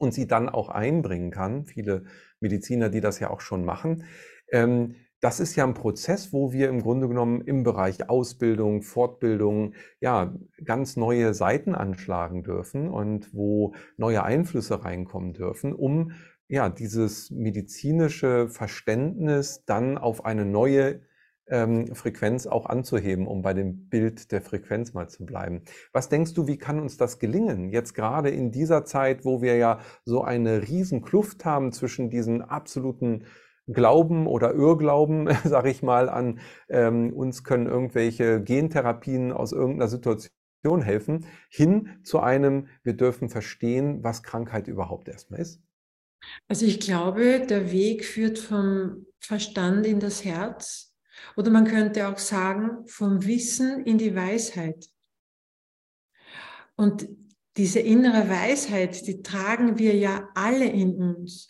und sie dann auch einbringen kann, viele Mediziner, die das ja auch schon machen, ähm, das ist ja ein Prozess, wo wir im Grunde genommen im Bereich Ausbildung, Fortbildung, ja, ganz neue Seiten anschlagen dürfen und wo neue Einflüsse reinkommen dürfen, um ja, dieses medizinische Verständnis dann auf eine neue ähm, Frequenz auch anzuheben, um bei dem Bild der Frequenz mal zu bleiben. Was denkst du, wie kann uns das gelingen? Jetzt gerade in dieser Zeit, wo wir ja so eine riesen Kluft haben zwischen diesen absoluten Glauben oder Irrglauben, [LAUGHS] sage ich mal, an ähm, uns können irgendwelche Gentherapien aus irgendeiner Situation helfen, hin zu einem, wir dürfen verstehen, was Krankheit überhaupt erstmal ist. Also ich glaube, der Weg führt vom Verstand in das Herz oder man könnte auch sagen, vom Wissen in die Weisheit. Und diese innere Weisheit, die tragen wir ja alle in uns.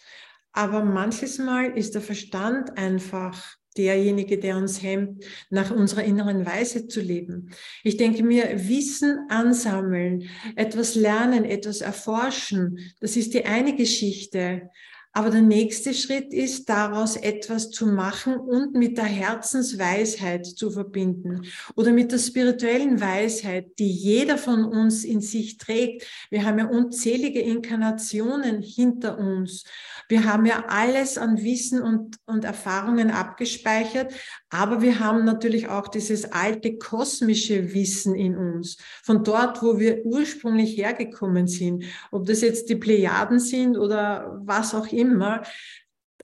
Aber manches Mal ist der Verstand einfach derjenige, der uns hemmt, nach unserer inneren Weise zu leben. Ich denke mir, Wissen ansammeln, etwas lernen, etwas erforschen, das ist die eine Geschichte. Aber der nächste Schritt ist, daraus etwas zu machen und mit der Herzensweisheit zu verbinden oder mit der spirituellen Weisheit, die jeder von uns in sich trägt. Wir haben ja unzählige Inkarnationen hinter uns. Wir haben ja alles an Wissen und, und Erfahrungen abgespeichert, aber wir haben natürlich auch dieses alte kosmische Wissen in uns, von dort, wo wir ursprünglich hergekommen sind. Ob das jetzt die Plejaden sind oder was auch immer,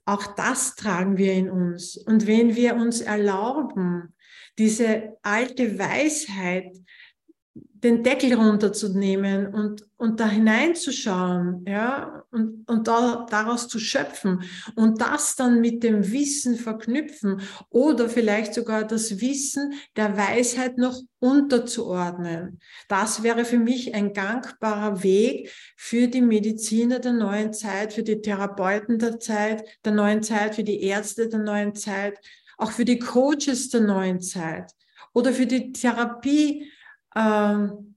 auch das tragen wir in uns. Und wenn wir uns erlauben, diese alte Weisheit den Deckel runterzunehmen und, und da hineinzuschauen, ja, und, und da, daraus zu schöpfen und das dann mit dem Wissen verknüpfen oder vielleicht sogar das Wissen der Weisheit noch unterzuordnen. Das wäre für mich ein gangbarer Weg für die Mediziner der neuen Zeit, für die Therapeuten der Zeit, der neuen Zeit, für die Ärzte der neuen Zeit, auch für die Coaches der neuen Zeit oder für die Therapie ähm,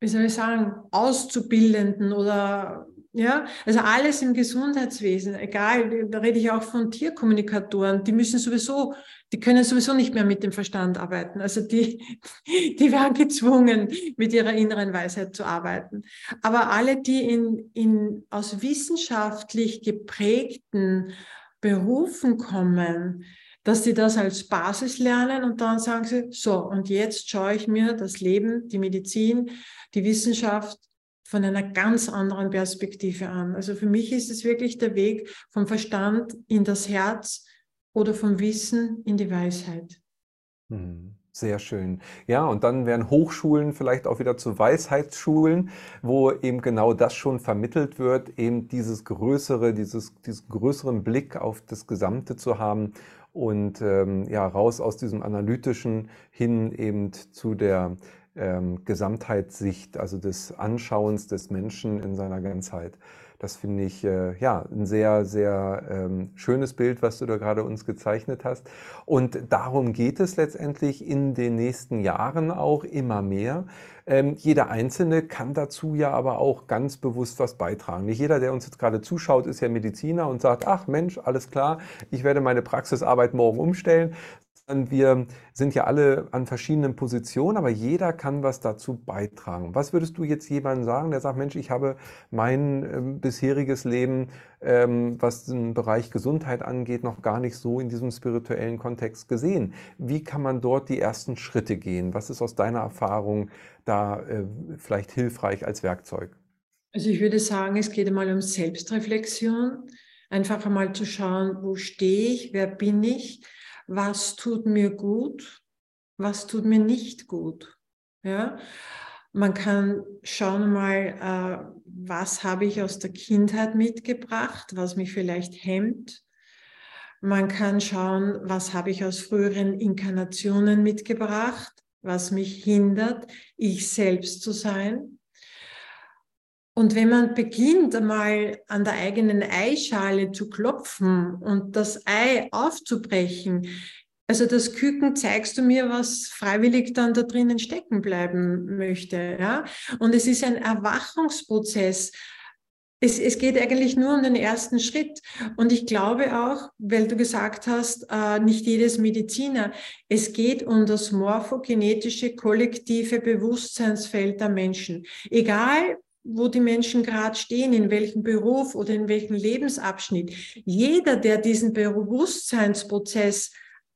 wie soll ich sagen, Auszubildenden oder ja, also alles im Gesundheitswesen, egal, da rede ich auch von Tierkommunikatoren, die müssen sowieso, die können sowieso nicht mehr mit dem Verstand arbeiten. Also die, [LAUGHS] die werden gezwungen, mit ihrer inneren Weisheit zu arbeiten. Aber alle, die in, in, aus wissenschaftlich geprägten Berufen kommen, dass sie das als Basis lernen und dann sagen sie, so, und jetzt schaue ich mir das Leben, die Medizin, die Wissenschaft von einer ganz anderen Perspektive an. Also für mich ist es wirklich der Weg vom Verstand in das Herz oder vom Wissen in die Weisheit. Hm, sehr schön. Ja, und dann werden Hochschulen vielleicht auch wieder zu Weisheitsschulen, wo eben genau das schon vermittelt wird, eben dieses größere, dieses, diesen größeren Blick auf das Gesamte zu haben und ähm, ja, raus aus diesem analytischen hin eben zu der ähm, Gesamtheitssicht, also des Anschauens des Menschen in seiner Ganzheit. Das finde ich äh, ja ein sehr, sehr ähm, schönes Bild, was du da gerade uns gezeichnet hast. Und darum geht es letztendlich in den nächsten Jahren auch immer mehr. Ähm, jeder Einzelne kann dazu ja aber auch ganz bewusst was beitragen. Nicht jeder, der uns jetzt gerade zuschaut, ist ja Mediziner und sagt, ach Mensch, alles klar, ich werde meine Praxisarbeit morgen umstellen, wir sind ja alle an verschiedenen Positionen, aber jeder kann was dazu beitragen. Was würdest du jetzt jemandem sagen, der sagt, Mensch, ich habe mein äh, bisheriges Leben, ähm, was den Bereich Gesundheit angeht, noch gar nicht so in diesem spirituellen Kontext gesehen. Wie kann man dort die ersten Schritte gehen? Was ist aus deiner Erfahrung da äh, vielleicht hilfreich als Werkzeug? Also ich würde sagen, es geht einmal um Selbstreflexion, einfach einmal zu schauen, wo stehe ich, wer bin ich, was tut mir gut, was tut mir nicht gut. Ja? Man kann schauen mal, äh, was habe ich aus der Kindheit mitgebracht, was mich vielleicht hemmt. Man kann schauen, was habe ich aus früheren Inkarnationen mitgebracht, was mich hindert, ich selbst zu sein. Und wenn man beginnt, einmal an der eigenen Eischale zu klopfen und das Ei aufzubrechen, also das Küken zeigst du mir, was freiwillig dann da drinnen stecken bleiben möchte. Ja? Und es ist ein Erwachungsprozess. Es, es geht eigentlich nur um den ersten Schritt. Und ich glaube auch, weil du gesagt hast, äh, nicht jedes Mediziner, es geht um das morphogenetische kollektive Bewusstseinsfeld der Menschen. Egal, wo die Menschen gerade stehen, in welchem Beruf oder in welchem Lebensabschnitt. Jeder, der diesen Bewusstseinsprozess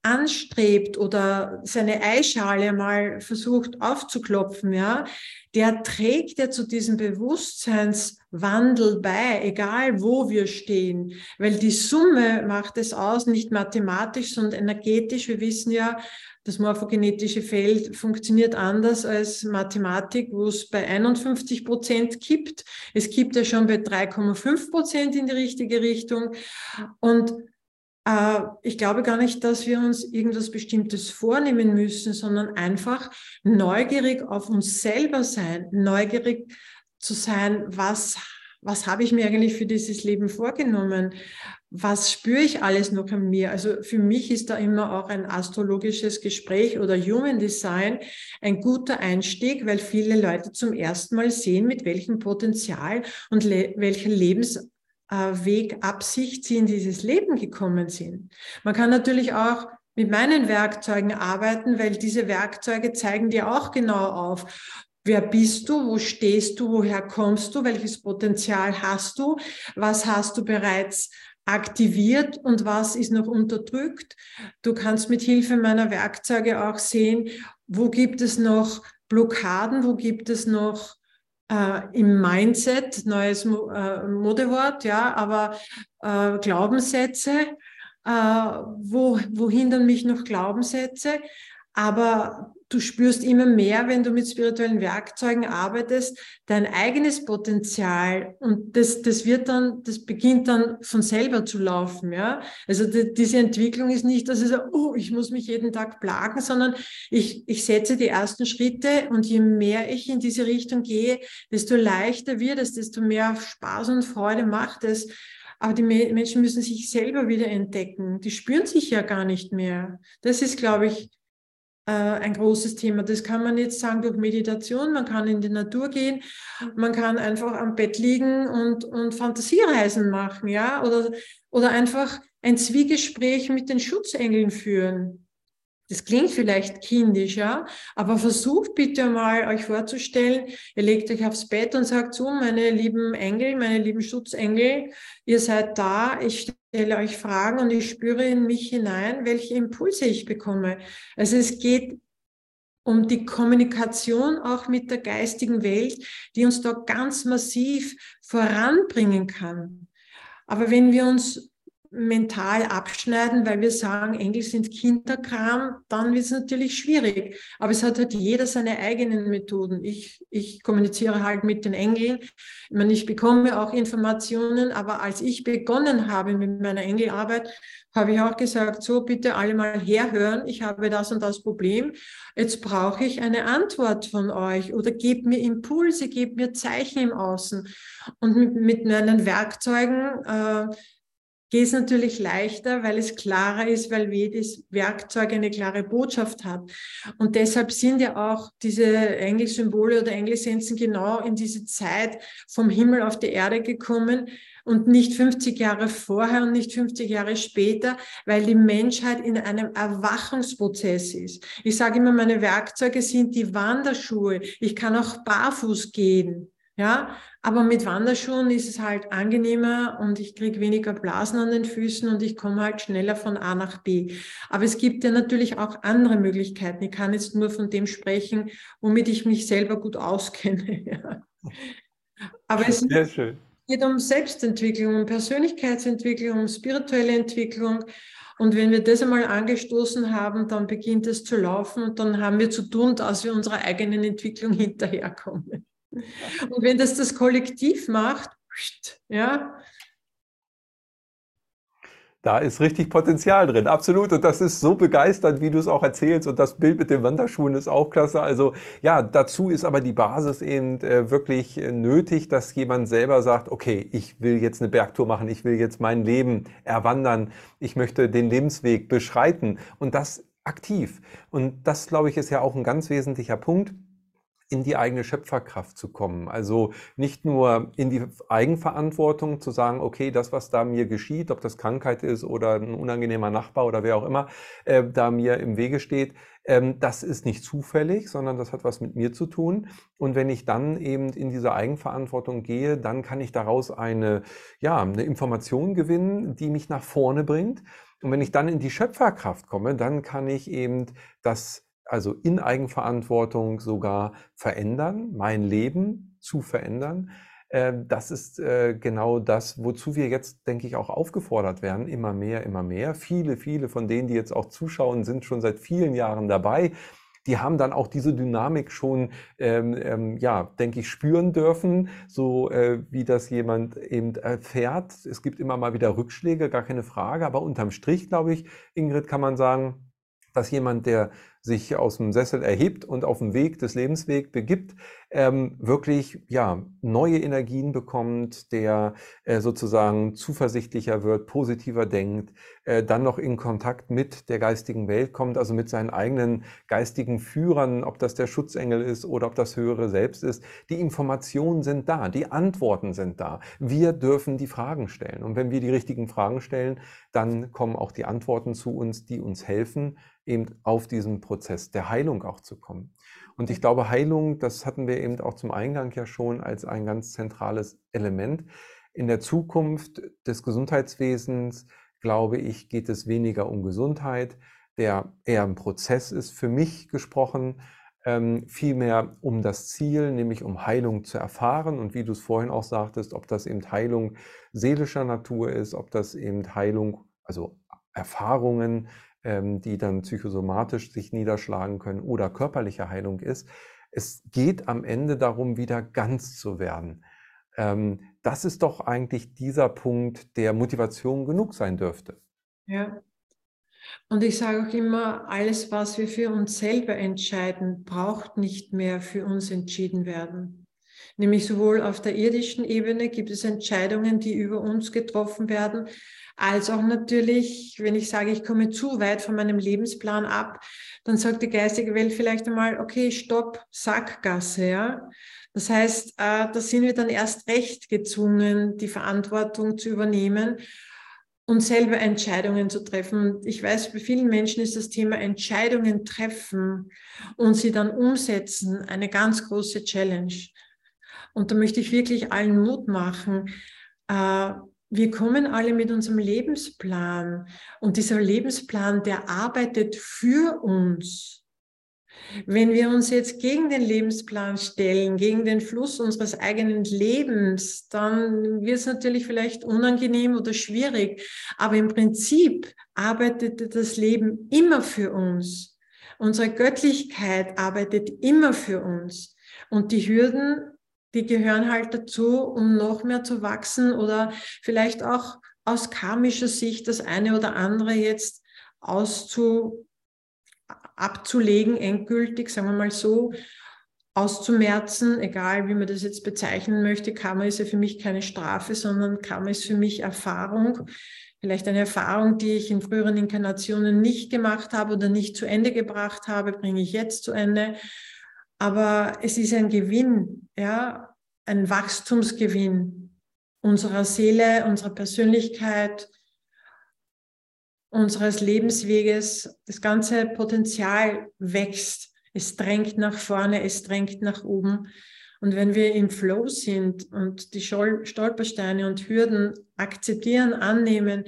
anstrebt oder seine Eischale mal versucht aufzuklopfen, ja, der trägt ja zu diesem Bewusstseinswandel bei, egal wo wir stehen, weil die Summe macht es aus, nicht mathematisch, sondern energetisch. Wir wissen ja, das morphogenetische Feld funktioniert anders als Mathematik, wo es bei 51 Prozent kippt. Es kippt ja schon bei 3,5 Prozent in die richtige Richtung. Und äh, ich glaube gar nicht, dass wir uns irgendwas Bestimmtes vornehmen müssen, sondern einfach neugierig auf uns selber sein, neugierig zu sein, was was habe ich mir eigentlich für dieses Leben vorgenommen? Was spüre ich alles noch an mir? Also für mich ist da immer auch ein astrologisches Gespräch oder Human Design ein guter Einstieg, weil viele Leute zum ersten Mal sehen, mit welchem Potenzial und le welcher Lebens äh, Wegabsicht sie in dieses Leben gekommen sind. Man kann natürlich auch mit meinen Werkzeugen arbeiten, weil diese Werkzeuge zeigen dir auch genau auf, Wer bist du? Wo stehst du? Woher kommst du? Welches Potenzial hast du? Was hast du bereits aktiviert und was ist noch unterdrückt? Du kannst mit Hilfe meiner Werkzeuge auch sehen, wo gibt es noch Blockaden, wo gibt es noch äh, im Mindset, neues äh, Modewort, ja, aber äh, Glaubenssätze, äh, wo, wo hindern mich noch Glaubenssätze? Aber du spürst immer mehr, wenn du mit spirituellen Werkzeugen arbeitest, dein eigenes Potenzial und das, das wird dann, das beginnt dann von selber zu laufen, ja. Also die, diese Entwicklung ist nicht, dass ich sage, oh, ich muss mich jeden Tag plagen, sondern ich, ich setze die ersten Schritte und je mehr ich in diese Richtung gehe, desto leichter wird es, desto mehr Spaß und Freude macht es. Aber die Menschen müssen sich selber wieder entdecken. Die spüren sich ja gar nicht mehr. Das ist, glaube ich, ein großes Thema. Das kann man jetzt sagen durch Meditation, man kann in die Natur gehen, man kann einfach am Bett liegen und, und Fantasiereisen machen, ja, oder, oder einfach ein Zwiegespräch mit den Schutzengeln führen. Das klingt vielleicht kindisch, ja, aber versucht bitte mal euch vorzustellen, ihr legt euch aufs Bett und sagt so, meine lieben Engel, meine lieben Schutzengel, ihr seid da, ich stelle euch Fragen und ich spüre in mich hinein, welche Impulse ich bekomme. Also es geht um die Kommunikation auch mit der geistigen Welt, die uns da ganz massiv voranbringen kann. Aber wenn wir uns mental abschneiden, weil wir sagen, Engel sind Kinderkram, dann wird es natürlich schwierig. Aber es hat halt jeder seine eigenen Methoden. Ich, ich kommuniziere halt mit den Engeln. Ich meine, ich bekomme auch Informationen, aber als ich begonnen habe mit meiner Engelarbeit, habe ich auch gesagt, so bitte alle mal herhören, ich habe das und das Problem. Jetzt brauche ich eine Antwort von euch oder gebt mir Impulse, gebt mir Zeichen im Außen. Und mit, mit meinen Werkzeugen äh, geht es natürlich leichter, weil es klarer ist, weil jedes Werkzeug eine klare Botschaft hat. Und deshalb sind ja auch diese Engelsymbole oder Engelssensen genau in diese Zeit vom Himmel auf die Erde gekommen und nicht 50 Jahre vorher und nicht 50 Jahre später, weil die Menschheit in einem Erwachungsprozess ist. Ich sage immer, meine Werkzeuge sind die Wanderschuhe. Ich kann auch barfuß gehen. Ja, aber mit Wanderschuhen ist es halt angenehmer und ich kriege weniger Blasen an den Füßen und ich komme halt schneller von A nach B. Aber es gibt ja natürlich auch andere Möglichkeiten. Ich kann jetzt nur von dem sprechen, womit ich mich selber gut auskenne. [LAUGHS] Ja. Aber es geht um Selbstentwicklung, um Persönlichkeitsentwicklung, um spirituelle Entwicklung. Und wenn wir das einmal angestoßen haben, dann beginnt es zu laufen und dann haben wir zu tun, dass wir unserer eigenen Entwicklung [LAUGHS] hinterherkommen. Und wenn das das Kollektiv macht, ja. Da ist richtig Potenzial drin, absolut. Und das ist so begeisternd, wie du es auch erzählst. Und das Bild mit den Wanderschuhen ist auch klasse. Also ja, dazu ist aber die Basis eben äh, wirklich äh, nötig, dass jemand selber sagt, okay, ich will jetzt eine Bergtour machen, ich will jetzt mein Leben erwandern, ich möchte den Lebensweg beschreiten und das aktiv. Und das, glaube ich, ist ja auch ein ganz wesentlicher Punkt in die eigene Schöpferkraft zu kommen. Also nicht nur in die Eigenverantwortung zu sagen, okay, das, was da mir geschieht, ob das Krankheit ist oder ein unangenehmer Nachbar oder wer auch immer äh, da mir im Wege steht, ähm, das ist nicht zufällig, sondern das hat was mit mir zu tun. Und wenn ich dann eben in diese Eigenverantwortung gehe, dann kann ich daraus eine, ja, eine Information gewinnen, die mich nach vorne bringt. Und wenn ich dann in die Schöpferkraft komme, dann kann ich eben das also in Eigenverantwortung sogar verändern, mein Leben zu verändern. Ähm, das ist äh, genau das, wozu wir jetzt, denke ich, auch aufgefordert werden. Immer mehr, immer mehr. Viele, viele von denen, die jetzt auch zuschauen, sind schon seit vielen Jahren dabei. Die haben dann auch diese Dynamik schon, ähm, ähm, ja, denke ich, spüren dürfen, so äh, wie das jemand eben erfährt. Es gibt immer mal wieder Rückschläge, gar keine Frage. Aber unterm Strich, glaube ich, Ingrid, kann man sagen, dass jemand, der sich aus dem Sessel erhebt und auf dem Weg des Lebenswegs begibt, ähm, wirklich ja neue Energien bekommt, der äh, sozusagen zuversichtlicher wird, positiver denkt, äh, dann noch in Kontakt mit der geistigen Welt kommt, also mit seinen eigenen geistigen Führern, ob das der Schutzengel ist oder ob das höhere Selbst ist. Die Informationen sind da, die Antworten sind da. Wir dürfen die Fragen stellen. Und wenn wir die richtigen Fragen stellen, dann kommen auch die Antworten zu uns, die uns helfen, eben auf diesen Prozess der Heilung auch zu kommen. Und ich glaube, Heilung, das hatten wir eben auch zum Eingang ja schon als ein ganz zentrales Element. In der Zukunft des Gesundheitswesens, glaube ich, geht es weniger um Gesundheit, der eher ein Prozess ist, für mich gesprochen, ähm, vielmehr um das Ziel, nämlich um Heilung zu erfahren. Und wie du es vorhin auch sagtest, ob das eben Heilung seelischer Natur ist, ob das eben Heilung, also Erfahrungen ähm, die dann psychosomatisch sich niederschlagen können oder körperliche Heilung ist. Es geht am Ende darum, wieder ganz zu werden. Ähm, das ist doch eigentlich dieser Punkt, der Motivation genug sein dürfte. Ja. Und ich sage auch immer, alles, was wir für uns selber entscheiden, braucht nicht mehr für uns entschieden werden. Nämlich sowohl auf der irdischen Ebene gibt es Entscheidungen, die über uns getroffen werden, als auch natürlich, wenn ich sage, ich komme zu weit von meinem Lebensplan ab, dann sagt die geistige Welt vielleicht einmal, okay, stopp, Sackgasse, ja. Das heißt, äh, da sind wir dann erst recht gezwungen, die Verantwortung zu übernehmen und selber Entscheidungen zu treffen. Ich weiß, bei vielen Menschen ist das Thema Entscheidungen treffen und sie dann umsetzen eine ganz große Challenge. Und da möchte ich wirklich allen Mut machen. Äh, wir kommen alle mit unserem Lebensplan und dieser Lebensplan, der arbeitet für uns. Wenn wir uns jetzt gegen den Lebensplan stellen, gegen den Fluss unseres eigenen Lebens, dann wird es natürlich vielleicht unangenehm oder schwierig. Aber im Prinzip arbeitet das Leben immer für uns. Unsere Göttlichkeit arbeitet immer für uns. Und die Hürden die gehören halt dazu, um noch mehr zu wachsen oder vielleicht auch aus karmischer Sicht das eine oder andere jetzt auszu, abzulegen, endgültig, sagen wir mal so, auszumerzen, egal wie man das jetzt bezeichnen möchte. Karma ist ja für mich keine Strafe, sondern Karma ist für mich Erfahrung. Vielleicht eine Erfahrung, die ich in früheren Inkarnationen nicht gemacht habe oder nicht zu Ende gebracht habe, bringe ich jetzt zu Ende. Aber es ist ein Gewinn, ja, ein Wachstumsgewinn unserer Seele, unserer Persönlichkeit, unseres Lebensweges. Das ganze Potenzial wächst. Es drängt nach vorne, es drängt nach oben. Und wenn wir im Flow sind und die Stolpersteine und Hürden akzeptieren, annehmen,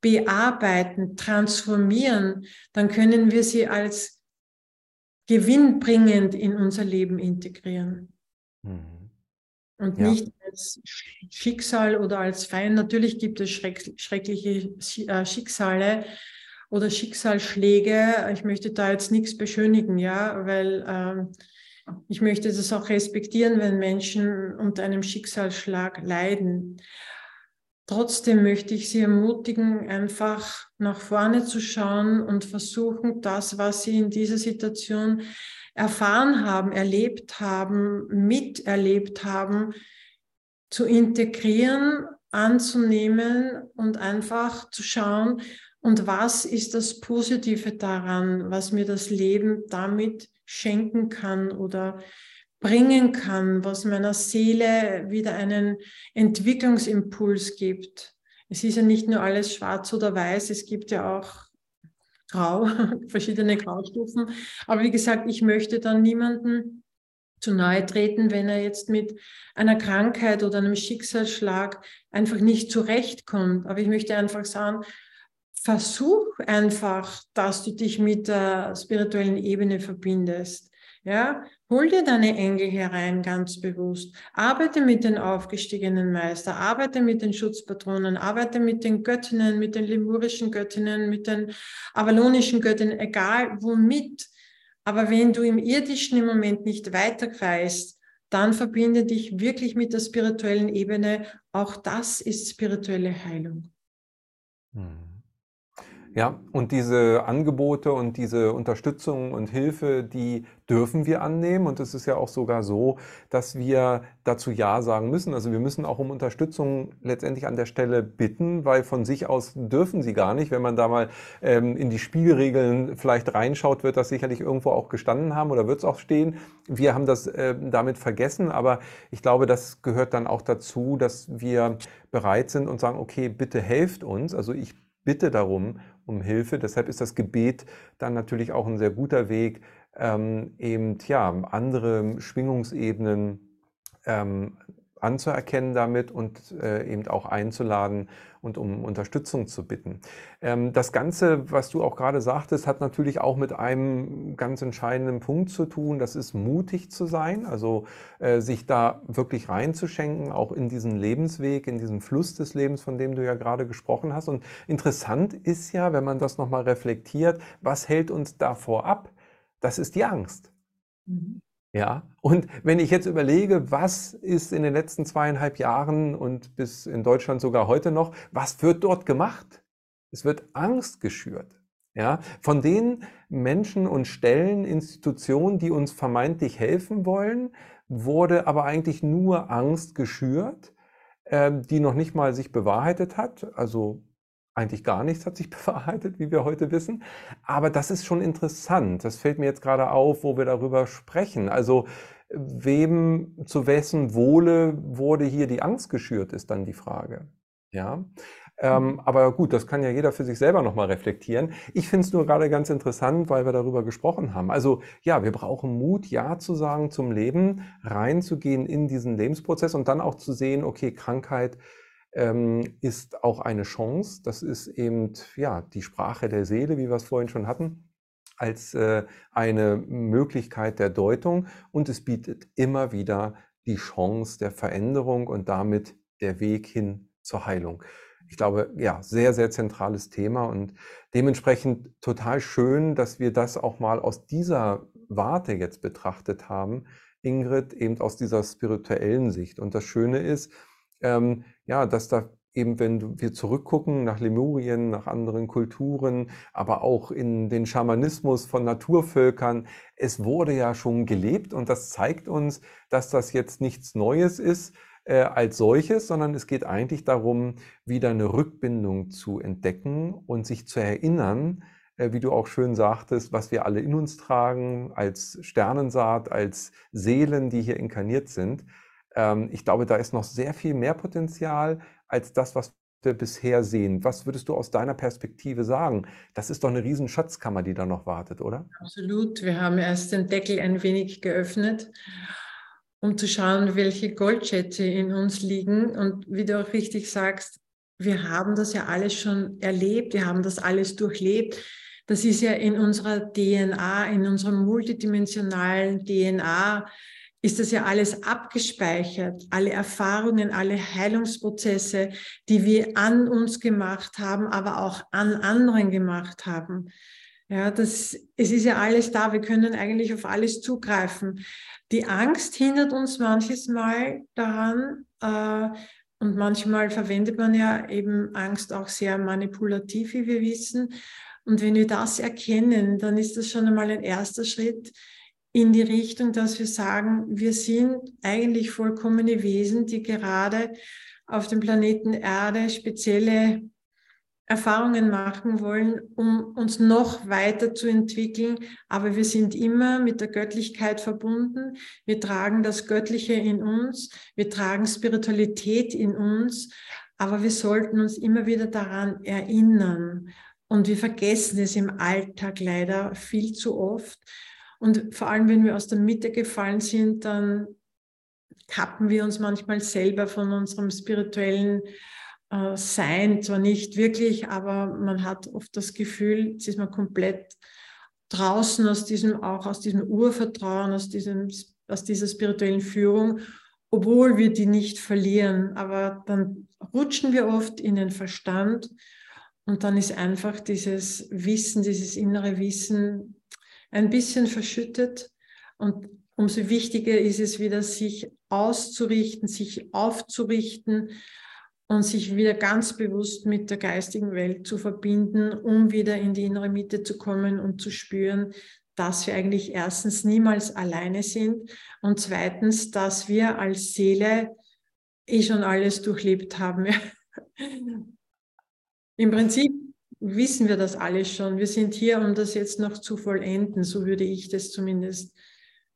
bearbeiten, transformieren, dann können wir sie als gewinnbringend in unser Leben integrieren. Mhm. Und ja. nicht als Schicksal oder als Feind. Natürlich gibt es schreck, schreckliche äh, Schicksale oder Schicksalsschläge. Ich möchte da jetzt nichts beschönigen, ja, weil ähm, ich möchte das auch respektieren, wenn Menschen unter einem Schicksalsschlag leiden. Trotzdem möchte ich Sie ermutigen, einfach nach vorne zu schauen und versuchen, das, was Sie in dieser Situation erfahren haben, erlebt haben, miterlebt haben, zu integrieren, anzunehmen und einfach zu schauen, und was ist das Positive daran, was mir das Leben damit schenken kann oder bringen kann, was meiner Seele wieder einen Entwicklungsimpuls gibt. Es ist ja nicht nur alles schwarz oder weiß, es gibt ja auch grau, [LAUGHS] verschiedene Graustufen. Aber wie gesagt, ich möchte dann niemanden zu nahe treten, wenn er jetzt mit einer Krankheit oder einem Schicksalsschlag einfach nicht zurechtkommt. Aber ich möchte einfach sagen, versuch einfach, dass du dich mit der spirituellen Ebene verbindest. Ja, hol dir deine Engel herein, ganz bewusst. Arbeite mit den aufgestiegenen Meister, arbeite mit den Schutzpatronen, arbeite mit den Göttinnen, mit den lemurischen Göttinnen, mit den avalonischen Göttinnen, egal womit. Aber wenn du im irdischen im Moment nicht weiterkreist, dann verbinde dich wirklich mit der spirituellen Ebene. Auch das ist spirituelle Heilung. Hm. Ja, und diese Angebote und diese Unterstützung und Hilfe, die dürfen wir annehmen. Und es ist ja auch sogar so, dass wir dazu Ja sagen müssen. Also wir müssen auch um Unterstützung letztendlich an der Stelle bitten, weil von sich aus dürfen sie gar nicht. Wenn man da mal ähm, in die Spielregeln vielleicht reinschaut, wird das sicherlich irgendwo auch gestanden haben oder wird es auch stehen. Wir haben das äh, damit vergessen, aber ich glaube, das gehört dann auch dazu, dass wir bereit sind und sagen, okay, bitte helft uns. Also ich bitte darum um Hilfe. Deshalb ist das Gebet dann natürlich auch ein sehr guter Weg, ähm, eben ja, andere Schwingungsebenen ähm, anzuerkennen damit und äh, eben auch einzuladen und um Unterstützung zu bitten. Ähm, das Ganze, was du auch gerade sagtest, hat natürlich auch mit einem ganz entscheidenden Punkt zu tun. Das ist mutig zu sein, also äh, sich da wirklich reinzuschenken, auch in diesen Lebensweg, in diesen Fluss des Lebens, von dem du ja gerade gesprochen hast. Und interessant ist ja, wenn man das nochmal reflektiert, was hält uns davor ab? Das ist die Angst. Ja, und wenn ich jetzt überlege, was ist in den letzten zweieinhalb Jahren und bis in Deutschland sogar heute noch, was wird dort gemacht? Es wird Angst geschürt. Ja, von den Menschen und Stellen, Institutionen, die uns vermeintlich helfen wollen, wurde aber eigentlich nur Angst geschürt, äh, die noch nicht mal sich bewahrheitet hat. Also eigentlich gar nichts hat sich [LAUGHS] bewahrheitet, wie wir heute wissen. Aber das ist schon interessant. Das fällt mir jetzt gerade auf, wo wir darüber sprechen. Also wem zu wessen Wohle wurde hier die Angst geschürt, ist dann die Frage. Ja. Ähm, mhm. aber gut, das kann ja jeder für sich selber nochmal reflektieren. Ich finde es nur gerade ganz interessant, weil wir darüber gesprochen haben. Also ja, wir brauchen Mut, Ja zu sagen zum Leben, reinzugehen in diesen Lebensprozess und dann auch zu sehen, okay, Krankheit ähm, ist auch eine Chance. Das ist eben ja die Sprache der Seele, wie wir es vorhin schon hatten, als äh, eine Möglichkeit der Deutung und es bietet immer wieder die Chance der Veränderung und damit der Weg hin zur Heilung. Ich glaube, ja, sehr, sehr zentrales Thema und dementsprechend total schön, dass wir das auch mal aus dieser Warte jetzt betrachtet haben, Ingrid, eben aus dieser spirituellen Sicht. Und das Schöne ist, ähm, ja, dass da eben, wenn wir zurückgucken nach Lemurien, nach anderen Kulturen, aber auch in den Schamanismus von Naturvölkern, es wurde ja schon gelebt und das zeigt uns, dass das jetzt nichts Neues ist äh, als solches, sondern es geht eigentlich darum, wieder eine Rückbindung zu entdecken und sich zu erinnern, äh, wie du auch schön sagtest, was wir alle in uns tragen, als Sternensaat, als Seelen, die hier inkarniert sind. Ähm, ich glaube, da ist noch sehr viel mehr Potenzial als das, was wir bisher sehen. Was würdest du aus deiner Perspektive sagen? Das ist doch eine riesen Schatzkammer, die da noch wartet, oder? Absolut. Wir haben erst den Deckel ein wenig geöffnet, um zu schauen, welche Goldschätze in uns liegen. Und wie du auch richtig sagst, wir haben das ja alles schon erlebt, wir haben das alles durchlebt. Das ist ja in unserer DNA, in unserer multidimensionalen DNA ist das ja alles abgespeichert, alle Erfahrungen, alle Heilungsprozesse, die wir an uns gemacht haben, aber auch an anderen gemacht haben. Ja, das, es ist ja alles da. Wir können eigentlich auf alles zugreifen. Die Angst hindert uns manches Mal daran, äh, und manchmal verwendet man ja eben Angst auch sehr manipulativ, wie wir wissen. Und wenn wir das erkennen, dann ist das schon einmal ein erster Schritt, in die Richtung, dass wir sagen, wir sind eigentlich vollkommene Wesen, die gerade auf dem Planeten Erde spezielle Erfahrungen machen wollen, um uns noch weiter zu entwickeln. Aber wir sind immer mit der Göttlichkeit verbunden. Wir tragen das Göttliche in uns. Wir tragen Spiritualität in uns. Aber wir sollten uns immer wieder daran erinnern. Und wir vergessen es im Alltag leider viel zu oft. Und vor allem, wenn wir aus der Mitte gefallen sind, dann kappen wir uns manchmal selber von unserem spirituellen äh, Sein. Zwar nicht wirklich, aber man hat oft das Gefühl, jetzt ist man komplett draußen aus diesem, auch aus diesem Urvertrauen, aus, diesem, aus dieser spirituellen Führung, obwohl wir die nicht verlieren. Aber dann rutschen wir oft in den Verstand und dann ist einfach dieses Wissen, dieses innere Wissen ein bisschen verschüttet. Und umso wichtiger ist es wieder, sich auszurichten, sich aufzurichten und sich wieder ganz bewusst mit der geistigen Welt zu verbinden, um wieder in die innere Mitte zu kommen und zu spüren, dass wir eigentlich erstens niemals alleine sind und zweitens, dass wir als Seele eh schon alles durchlebt haben. [LAUGHS] Im Prinzip wissen wir das alles schon. Wir sind hier, um das jetzt noch zu vollenden, so würde ich das zumindest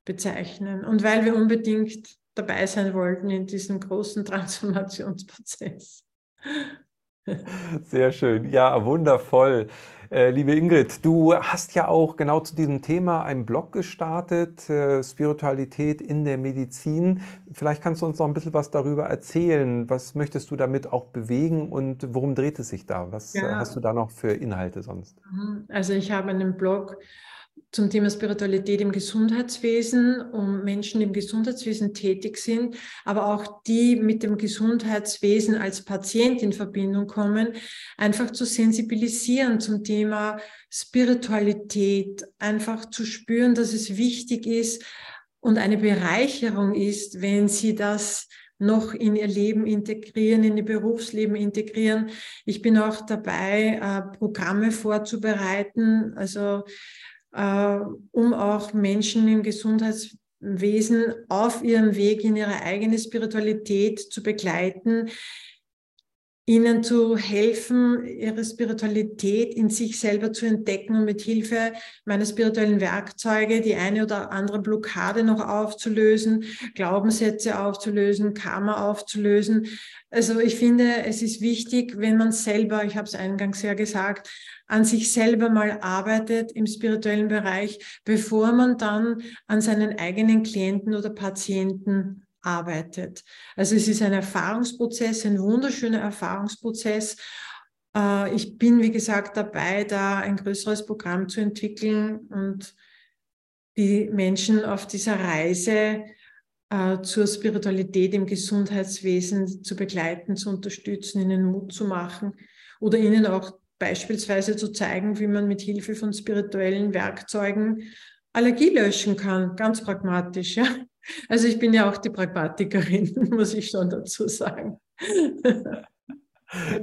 bezeichnen. Und weil wir unbedingt dabei sein wollten in diesem großen [LAUGHS] Transformationsprozess. [LAUGHS] Sehr schön. Ja, wundervoll. Äh, liebe Ingrid, du hast ja auch genau zu diesem Thema einen Blog gestartet, äh, Spiritualität in der Medizin. Vielleicht kannst du uns noch ein bisschen was darüber erzählen. Was möchtest du damit auch bewegen und worum dreht es sich da? Was ja. hast du da noch für Inhalte sonst? Mhm. Also ich habe einen Blog zum Thema Spiritualität im Gesundheitswesen, um Menschen, im Gesundheitswesen tätig sind, aber auch die mit dem Gesundheitswesen als Patient in Verbindung kommen, einfach zu sensibilisieren zum Thema Spiritualität, einfach zu spüren, dass es wichtig ist und eine Bereicherung ist, wenn sie das noch in ihr Leben integrieren, in ihr Berufsleben integrieren. Ich bin auch dabei, äh, Programme vorzubereiten, also äh, um auch Menschen im Gesundheitswesen auf ihrem Weg in ihre eigene Spiritualität zu begleiten, ihnen zu helfen, ihre Spiritualität in sich selber zu entdecken und mit Hilfe meiner spirituellen Werkzeuge die eine oder andere Blockade noch aufzulösen, Glaubenssätze aufzulösen, Karma aufzulösen. Also ich finde, es ist wichtig, wenn man selber, ich habe es eingangs ja gesagt, an sich selber mal arbeitet im spirituellen Bereich, bevor man dann an seinen eigenen Klienten oder Patienten arbeitet. Also es ist ein Erfahrungsprozess, ein wunderschöner Erfahrungsprozess. Äh, ich bin, wie gesagt, dabei, da ein größeres Programm zu entwickeln und die Menschen auf dieser Reise äh, zur Spiritualität im Gesundheitswesen zu begleiten, zu unterstützen, ihnen Mut zu machen oder ihnen auch beispielsweise zu zeigen, wie man mit Hilfe von spirituellen Werkzeugen Allergie löschen kann, ganz pragmatisch. Ja? Also ich bin ja auch die Pragmatikerin, [LAUGHS] muss ich schon dazu sagen.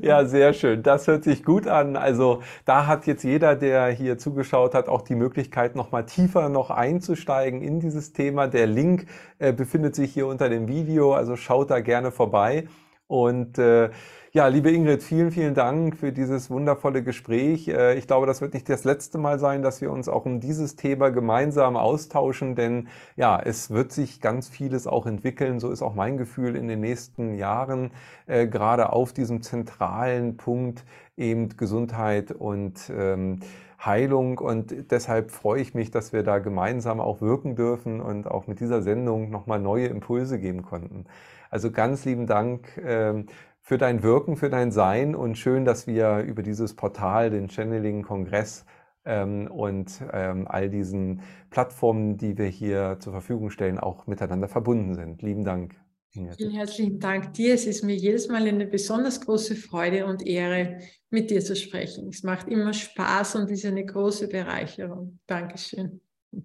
Ja, sehr schön. Das hört sich gut an. Also da hat jetzt jeder, der hier zugeschaut hat, auch die Möglichkeit, nochmal tiefer noch einzusteigen in dieses Thema. Der Link äh, befindet sich hier unter dem Video, also schaut da gerne vorbei. Und äh, ja, liebe Ingrid, vielen, vielen Dank für dieses wundervolle Gespräch. Äh, ich glaube, das wird nicht das letzte Mal sein, dass wir uns auch um dieses Thema gemeinsam austauschen, denn ja, es wird sich ganz vieles auch entwickeln. So ist auch mein Gefühl in den nächsten Jahren, äh, gerade auf diesem zentralen Punkt eben Gesundheit und ähm, Heilung. Und deshalb freue ich mich, dass wir da gemeinsam auch wirken dürfen und auch mit dieser Sendung nochmal neue Impulse geben konnten. Also ganz lieben Dank ähm, für dein Wirken, für dein Sein und schön, dass wir über dieses Portal, den Channeling-Kongress ähm, und ähm, all diesen Plattformen, die wir hier zur Verfügung stellen, auch miteinander verbunden sind. Lieben Dank. Vielen herzlichen Dank dir. Es ist mir jedes Mal eine besonders große Freude und Ehre, mit dir zu sprechen. Es macht immer Spaß und ist eine große Bereicherung. Dankeschön. [LAUGHS]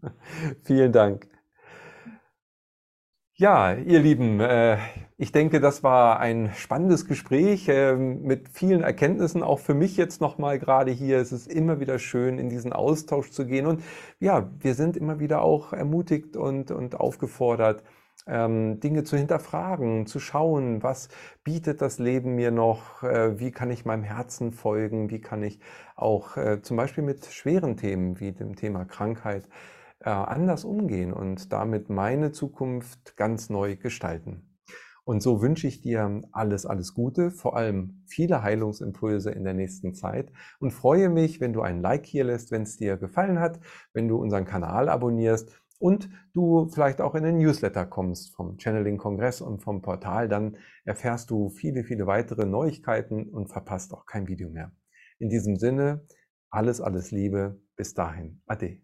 Vielen Dank. Ja, ihr Lieben, äh, ich denke, das war ein spannendes Gespräch äh, mit vielen Erkenntnissen. Auch für mich jetzt nochmal gerade hier. Es ist immer wieder schön, in diesen Austausch zu gehen. Und ja, wir sind immer wieder auch ermutigt und, und aufgefordert, ähm, Dinge zu hinterfragen, zu schauen, was bietet das Leben mir noch, äh, wie kann ich meinem Herzen folgen, wie kann ich auch äh, zum Beispiel mit schweren Themen wie dem Thema Krankheit äh, anders umgehen und damit meine Zukunft ganz neu gestalten. Und so wünsche ich dir alles, alles Gute, vor allem viele Heilungsimpulse in der nächsten Zeit und freue mich, wenn du ein Like hier lässt, wenn es dir gefallen hat, wenn du unseren Kanal abonnierst und du vielleicht auch in den Newsletter kommst vom Channeling Kongress und vom Portal, dann erfährst du viele, viele weitere Neuigkeiten und verpasst auch kein Video mehr. In diesem Sinne, alles, alles Liebe, bis dahin, ade.